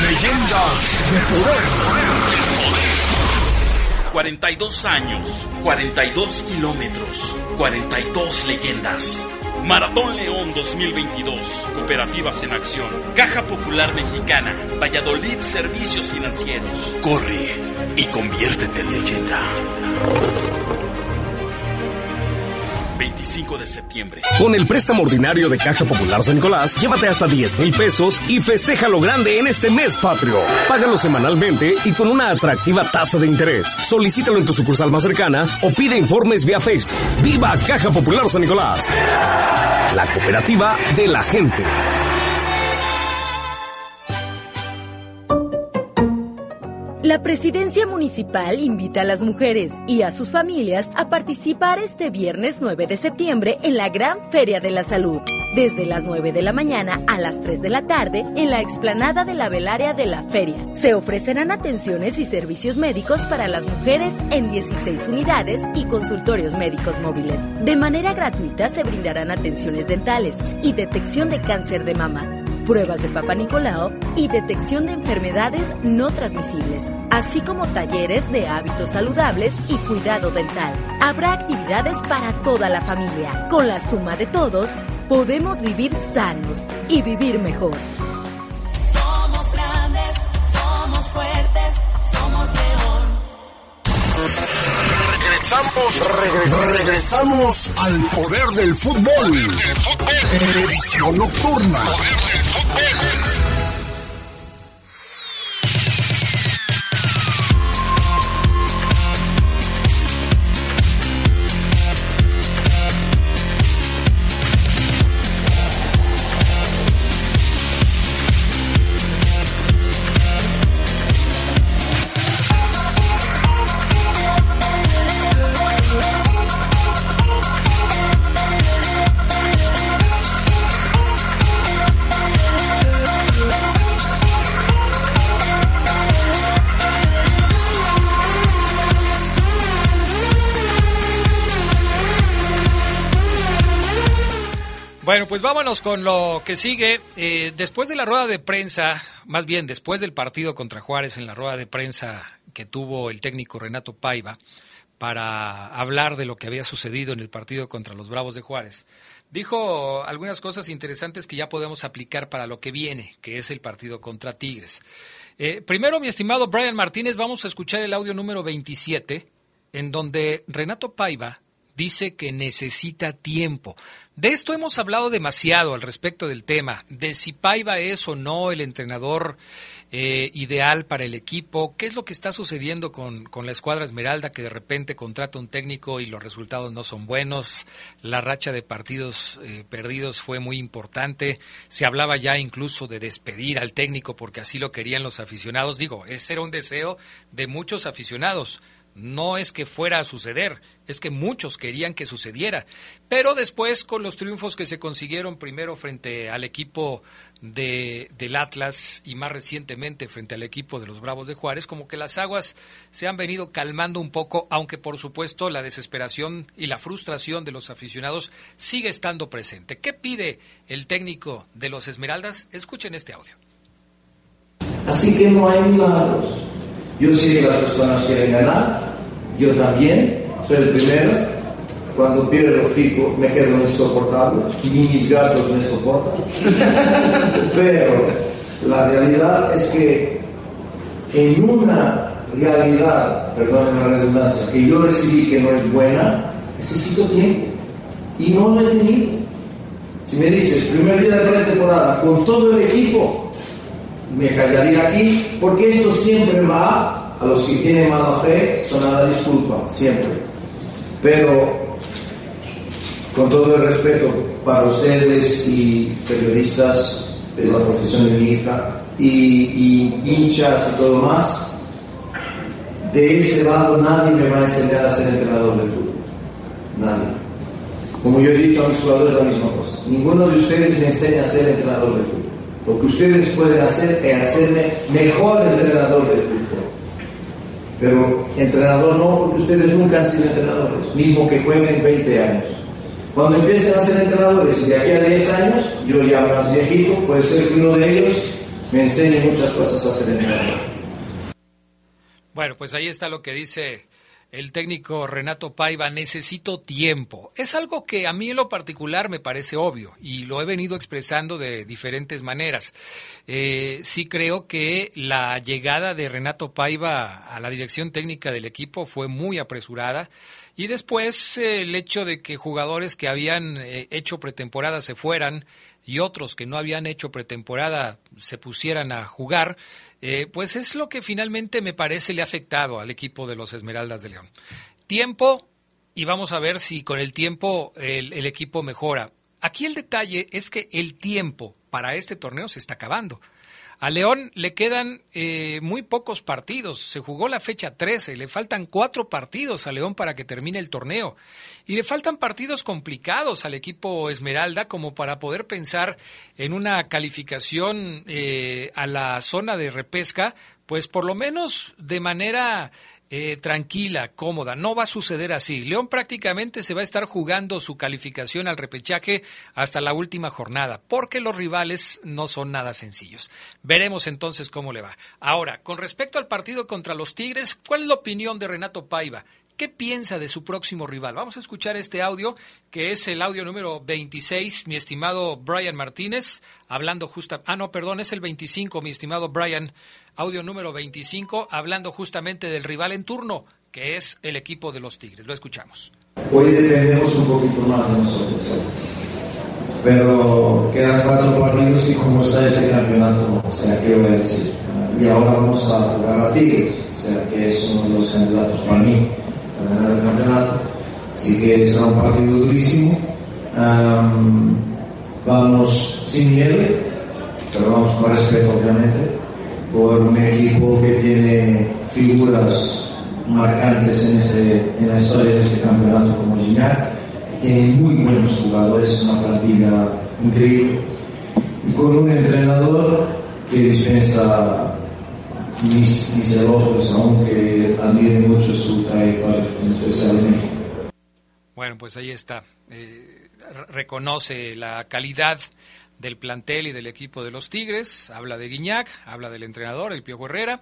Speaker 1: Leyendas de Poder.
Speaker 14: 42 años, 42 kilómetros, 42 leyendas. Maratón León 2022, Cooperativas en Acción, Caja Popular Mexicana, Valladolid Servicios Financieros.
Speaker 1: Corre y conviértete en leyenda.
Speaker 14: 25 de septiembre.
Speaker 16: Con el préstamo ordinario de Caja Popular San Nicolás, llévate hasta 10 mil pesos y festeja lo grande en este mes patrio. Págalo semanalmente y con una atractiva tasa de interés. Solicítalo en tu sucursal más cercana o pide informes vía Facebook. ¡Viva Caja Popular San Nicolás! La cooperativa de la gente.
Speaker 3: La presidencia municipal invita a las mujeres y a sus familias a participar este viernes 9 de septiembre en la Gran Feria de la Salud, desde las 9 de la mañana a las 3 de la tarde en la explanada de la velaria de la feria. Se ofrecerán atenciones y servicios médicos para las mujeres en 16 unidades y consultorios médicos móviles. De manera gratuita se brindarán atenciones dentales y detección de cáncer de mama pruebas de Papa Nicolau y detección de enfermedades no transmisibles, así como talleres de hábitos saludables y cuidado dental. Habrá actividades para toda la familia. Con la suma de todos, podemos vivir sanos y vivir mejor.
Speaker 13: Somos grandes, somos fuertes, somos león.
Speaker 1: Regresamos, regresamos al poder del fútbol. Edición nocturna.
Speaker 2: Pues vámonos con lo que sigue. Eh, después de la rueda de prensa, más bien después del partido contra Juárez en la rueda de prensa que tuvo el técnico Renato Paiva para hablar de lo que había sucedido en el partido contra los Bravos de Juárez, dijo algunas cosas interesantes que ya podemos aplicar para lo que viene, que es el partido contra Tigres. Eh, primero, mi estimado Brian Martínez, vamos a escuchar el audio número 27, en donde Renato Paiva dice que necesita tiempo. De esto hemos hablado demasiado al respecto del tema, de si Paiva es o no el entrenador eh, ideal para el equipo, qué es lo que está sucediendo con, con, la escuadra Esmeralda que de repente contrata un técnico y los resultados no son buenos, la racha de partidos eh, perdidos fue muy importante, se hablaba ya incluso de despedir al técnico porque así lo querían los aficionados, digo, ese era un deseo de muchos aficionados no es que fuera a suceder, es que muchos querían que sucediera. Pero después, con los triunfos que se consiguieron primero frente al equipo de, del Atlas y más recientemente frente al equipo de los Bravos de Juárez, como que las aguas se han venido calmando un poco, aunque por supuesto la desesperación y la frustración de los aficionados sigue estando presente. ¿Qué pide el técnico de los Esmeraldas? Escuchen este audio.
Speaker 17: Así que no hay milagros. Yo sé que las personas quieren ganar, yo también, soy el primero. Cuando pierdo el me quedo insoportable y mis gatos me soportan. Pero la realidad es que en una realidad, perdón la redundancia, que yo recibí que no es buena, necesito tiempo. Y no lo he tenido. Si me dices, primer día de pretemporada, con todo el equipo, me callaría aquí, porque esto siempre va a los que tienen mala fe, son disculpa, siempre. Pero, con todo el respeto para ustedes y periodistas de la profesión de mi hija, y, y hinchas y todo más, de ese lado nadie me va a enseñar a ser entrenador de fútbol. Nadie. Como yo he dicho a mis jugadores la misma cosa. Ninguno de ustedes me enseña a ser entrenador de fútbol. Lo que ustedes pueden hacer es hacerme mejor entrenador de fútbol. Pero entrenador no, porque ustedes nunca han sido entrenadores, mismo que jueguen 20 años. Cuando empiecen a ser entrenadores y de aquí a 10 años, yo ya más viejito, puede ser que uno de ellos me enseñe muchas cosas a ser entrenador.
Speaker 2: Bueno, pues ahí está lo que dice el técnico Renato Paiva, necesito tiempo. Es algo que a mí en lo particular me parece obvio y lo he venido expresando de diferentes maneras. Eh, sí creo que la llegada de Renato Paiva a la dirección técnica del equipo fue muy apresurada. Y después eh, el hecho de que jugadores que habían eh, hecho pretemporada se fueran y otros que no habían hecho pretemporada se pusieran a jugar, eh, pues es lo que finalmente me parece le ha afectado al equipo de los Esmeraldas de León. Tiempo, y vamos a ver si con el tiempo el, el equipo mejora. Aquí el detalle es que el tiempo para este torneo se está acabando. A León le quedan eh, muy pocos partidos. Se jugó la fecha 13. Le faltan cuatro partidos a León para que termine el torneo. Y le faltan partidos complicados al equipo Esmeralda como para poder pensar en una calificación eh, a la zona de repesca, pues por lo menos de manera eh, tranquila, cómoda. No va a suceder así. León prácticamente se va a estar jugando su calificación al repechaje hasta la última jornada, porque los rivales no son nada sencillos. Veremos entonces cómo le va. Ahora, con respecto al partido contra los Tigres, ¿cuál es la opinión de Renato Paiva? ¿Qué piensa de su próximo rival? Vamos a escuchar este audio, que es el audio número 26, mi estimado Brian Martínez, hablando justa... Ah, no, perdón, es el 25, mi estimado Brian audio número 25, hablando justamente del rival en turno, que es el equipo de los Tigres. Lo escuchamos.
Speaker 17: Hoy dependemos un poquito más de nosotros, ¿eh? pero quedan cuatro partidos y como está este campeonato, o sea, ¿qué voy a decir? Y ahora vamos a jugar a Tigres, o sea, que es uno de los candidatos para mí ganar el campeonato. Así que será un partido durísimo. Vamos sin miedo, pero vamos con respeto, obviamente por un equipo que tiene figuras marcantes en, este, en la historia de este campeonato como Gignac, tiene muy buenos jugadores, una plantilla increíble, y con un entrenador que dispensa mis, mis elogios, aunque admire mucho su trayectoria, en México.
Speaker 2: Bueno, pues ahí está. Eh, reconoce la calidad del plantel y del equipo de los Tigres, habla de Guiñac, habla del entrenador, el Piojo Herrera,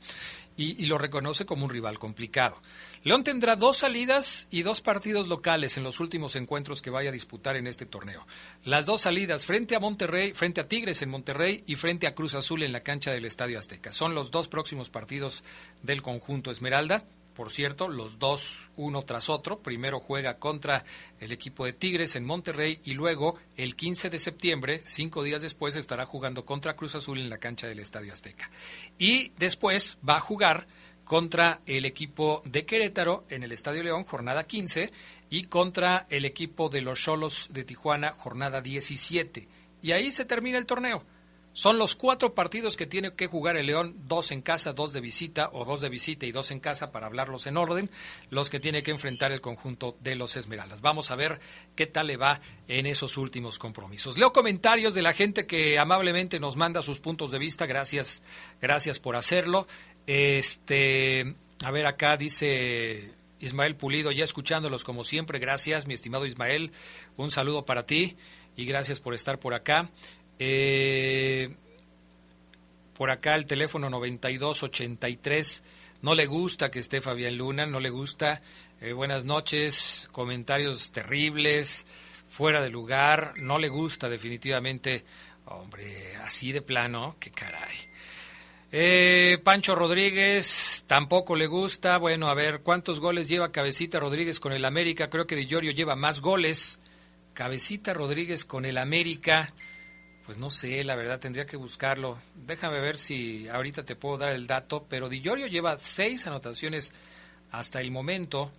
Speaker 2: y, lo reconoce como un rival complicado. León tendrá dos salidas y dos partidos locales en los últimos encuentros que vaya a disputar en este torneo. Las dos salidas frente a Monterrey, frente a Tigres en Monterrey y frente a Cruz Azul en la cancha del Estadio Azteca. Son los dos próximos partidos del conjunto Esmeralda por cierto, los dos uno tras otro. Primero juega contra el equipo de Tigres en Monterrey y luego el 15 de septiembre, cinco días después, estará jugando contra Cruz Azul en la cancha del Estadio Azteca. Y después va a jugar contra el equipo de Querétaro en el Estadio León, jornada 15, y contra el equipo de los Cholos de Tijuana, jornada 17. Y ahí se termina el torneo. Son los cuatro partidos que tiene que jugar el León, dos en casa, dos de visita, o dos de visita y dos en casa, para hablarlos en orden, los que tiene que enfrentar el conjunto de los Esmeraldas. Vamos a ver qué tal le va en esos últimos compromisos. Leo comentarios de la gente que amablemente nos manda sus puntos de vista. Gracias, gracias por hacerlo. Este, a ver, acá dice Ismael Pulido, ya escuchándolos como siempre. Gracias, mi estimado Ismael. Un saludo para ti y gracias por estar por acá. Eh, por acá el teléfono 9283. No le gusta que esté Fabián Luna, no le gusta. Eh, buenas noches, comentarios terribles, fuera de lugar. No le gusta definitivamente. Hombre, así de plano, qué caray. Eh, Pancho Rodríguez tampoco le gusta. Bueno, a ver, ¿cuántos goles lleva Cabecita Rodríguez con el América? Creo que Di lleva más goles. Cabecita Rodríguez con el América. Pues no sé, la verdad tendría que buscarlo. Déjame ver si ahorita te puedo dar el dato, pero Di lleva seis anotaciones hasta el momento,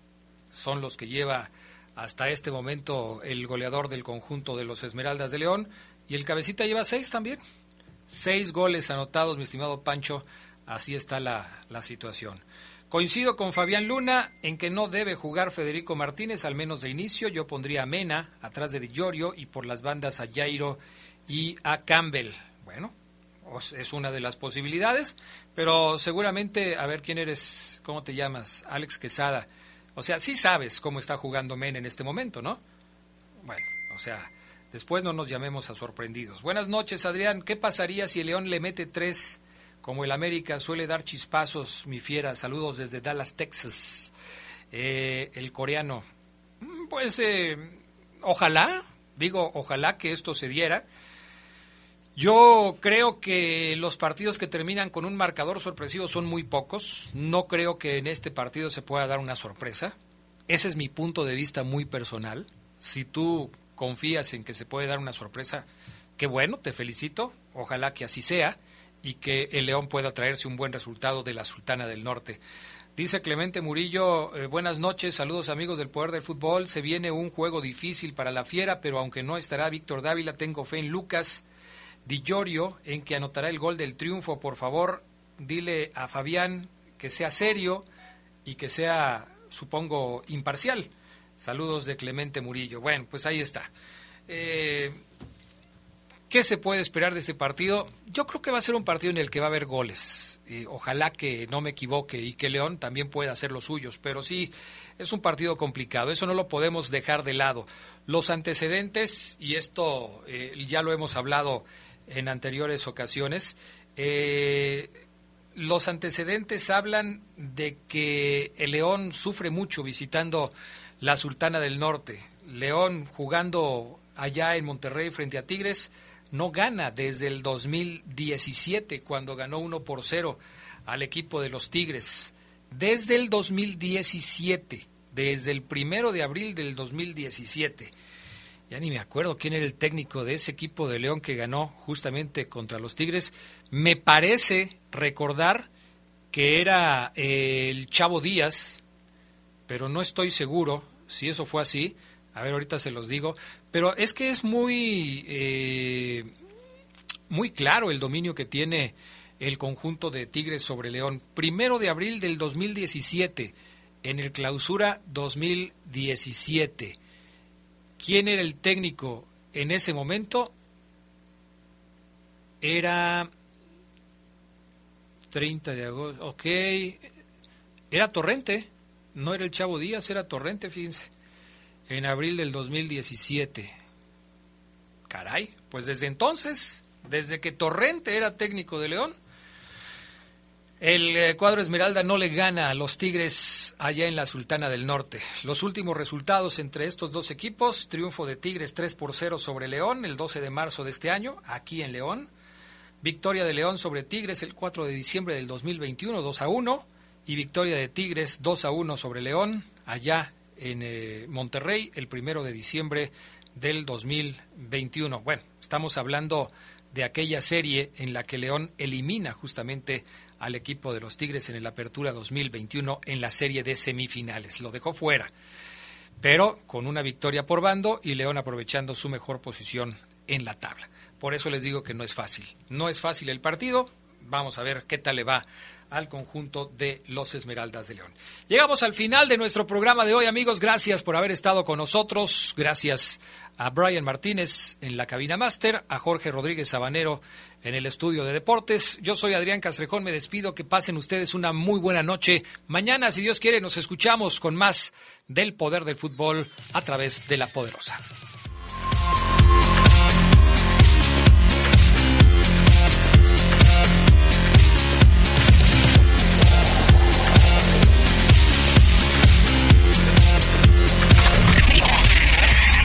Speaker 2: son los que lleva hasta este momento el goleador del conjunto de los Esmeraldas de León, y el cabecita lleva seis también. Seis goles anotados, mi estimado Pancho, así está la, la situación. Coincido con Fabián Luna en que no debe jugar Federico Martínez, al menos de inicio. Yo pondría a Mena atrás de Di y por las bandas a Jairo y a Campbell. Bueno, es una de las posibilidades, pero seguramente, a ver quién eres, ¿cómo te llamas? Alex Quesada. O sea, sí sabes cómo está jugando Mena en este momento, ¿no? Bueno, o sea, después no nos llamemos a sorprendidos. Buenas noches, Adrián. ¿Qué pasaría si el León le mete tres como el América suele dar chispazos, mi fiera, saludos desde Dallas, Texas. Eh, el coreano, mm, pues eh, ojalá, digo, ojalá que esto se diera. Yo creo que los partidos que terminan con un marcador sorpresivo son muy pocos. No creo que en este partido se pueda dar una sorpresa. Ese es mi punto de vista muy personal. Si tú confías en que se puede dar una sorpresa, qué bueno, te felicito. Ojalá que así sea y que el León pueda traerse un buen resultado de la Sultana del Norte. Dice Clemente Murillo, eh, buenas noches, saludos amigos del Poder del Fútbol. Se viene un juego difícil para la Fiera, pero aunque no estará Víctor Dávila, tengo fe en Lucas Di Giorgio en que anotará el gol del triunfo. Por favor, dile a Fabián que sea serio y que sea, supongo, imparcial. Saludos de Clemente Murillo. Bueno, pues ahí está. Eh, ¿Qué se puede esperar de este partido? Yo creo que va a ser un partido en el que va a haber goles. ojalá que no me equivoque y que León también pueda hacer los suyos, pero sí, es un partido complicado, eso no lo podemos dejar de lado. Los antecedentes, y esto eh, ya lo hemos hablado en anteriores ocasiones, eh, los antecedentes hablan de que el León sufre mucho visitando la Sultana del Norte. León jugando allá en Monterrey frente a Tigres no gana desde el 2017, cuando ganó 1 por 0 al equipo de los Tigres. Desde el 2017, desde el primero de abril del 2017. Ya ni me acuerdo quién era el técnico de ese equipo de León que ganó justamente contra los Tigres. Me parece recordar que era eh, el Chavo Díaz, pero no estoy seguro si eso fue así. A ver, ahorita se los digo. Pero es que es muy, eh, muy claro el dominio que tiene el conjunto de Tigres sobre León. Primero de abril del 2017, en el clausura 2017. ¿Quién era el técnico en ese momento? Era 30 de agosto, ok. Era Torrente, no era el Chavo Díaz, era Torrente, fíjense en abril del 2017. Caray, pues desde entonces, desde que Torrente era técnico de León, el eh, cuadro Esmeralda no le gana a los Tigres allá en la Sultana del Norte. Los últimos resultados entre estos dos equipos, triunfo de Tigres 3 por 0 sobre León el 12 de marzo de este año, aquí en León. Victoria de León sobre Tigres el 4 de diciembre del 2021, 2 a 1. Y victoria de Tigres 2 a 1 sobre León allá en eh, Monterrey el primero de diciembre del 2021. Bueno, estamos hablando de aquella serie en la que León elimina justamente al equipo de los Tigres en el Apertura 2021 en la serie de semifinales. Lo dejó fuera, pero con una victoria por bando y León aprovechando su mejor posición en la tabla. Por eso les digo que no es fácil. No es fácil el partido. Vamos a ver qué tal le va al conjunto de los Esmeraldas de León. Llegamos al final de nuestro programa de hoy, amigos. Gracias por haber estado con nosotros. Gracias a Brian Martínez en la cabina máster, a Jorge Rodríguez Sabanero en el estudio de deportes. Yo soy Adrián Castrejón, me despido. Que pasen ustedes una muy buena noche. Mañana, si Dios quiere, nos escuchamos con más del poder del fútbol a través de la poderosa.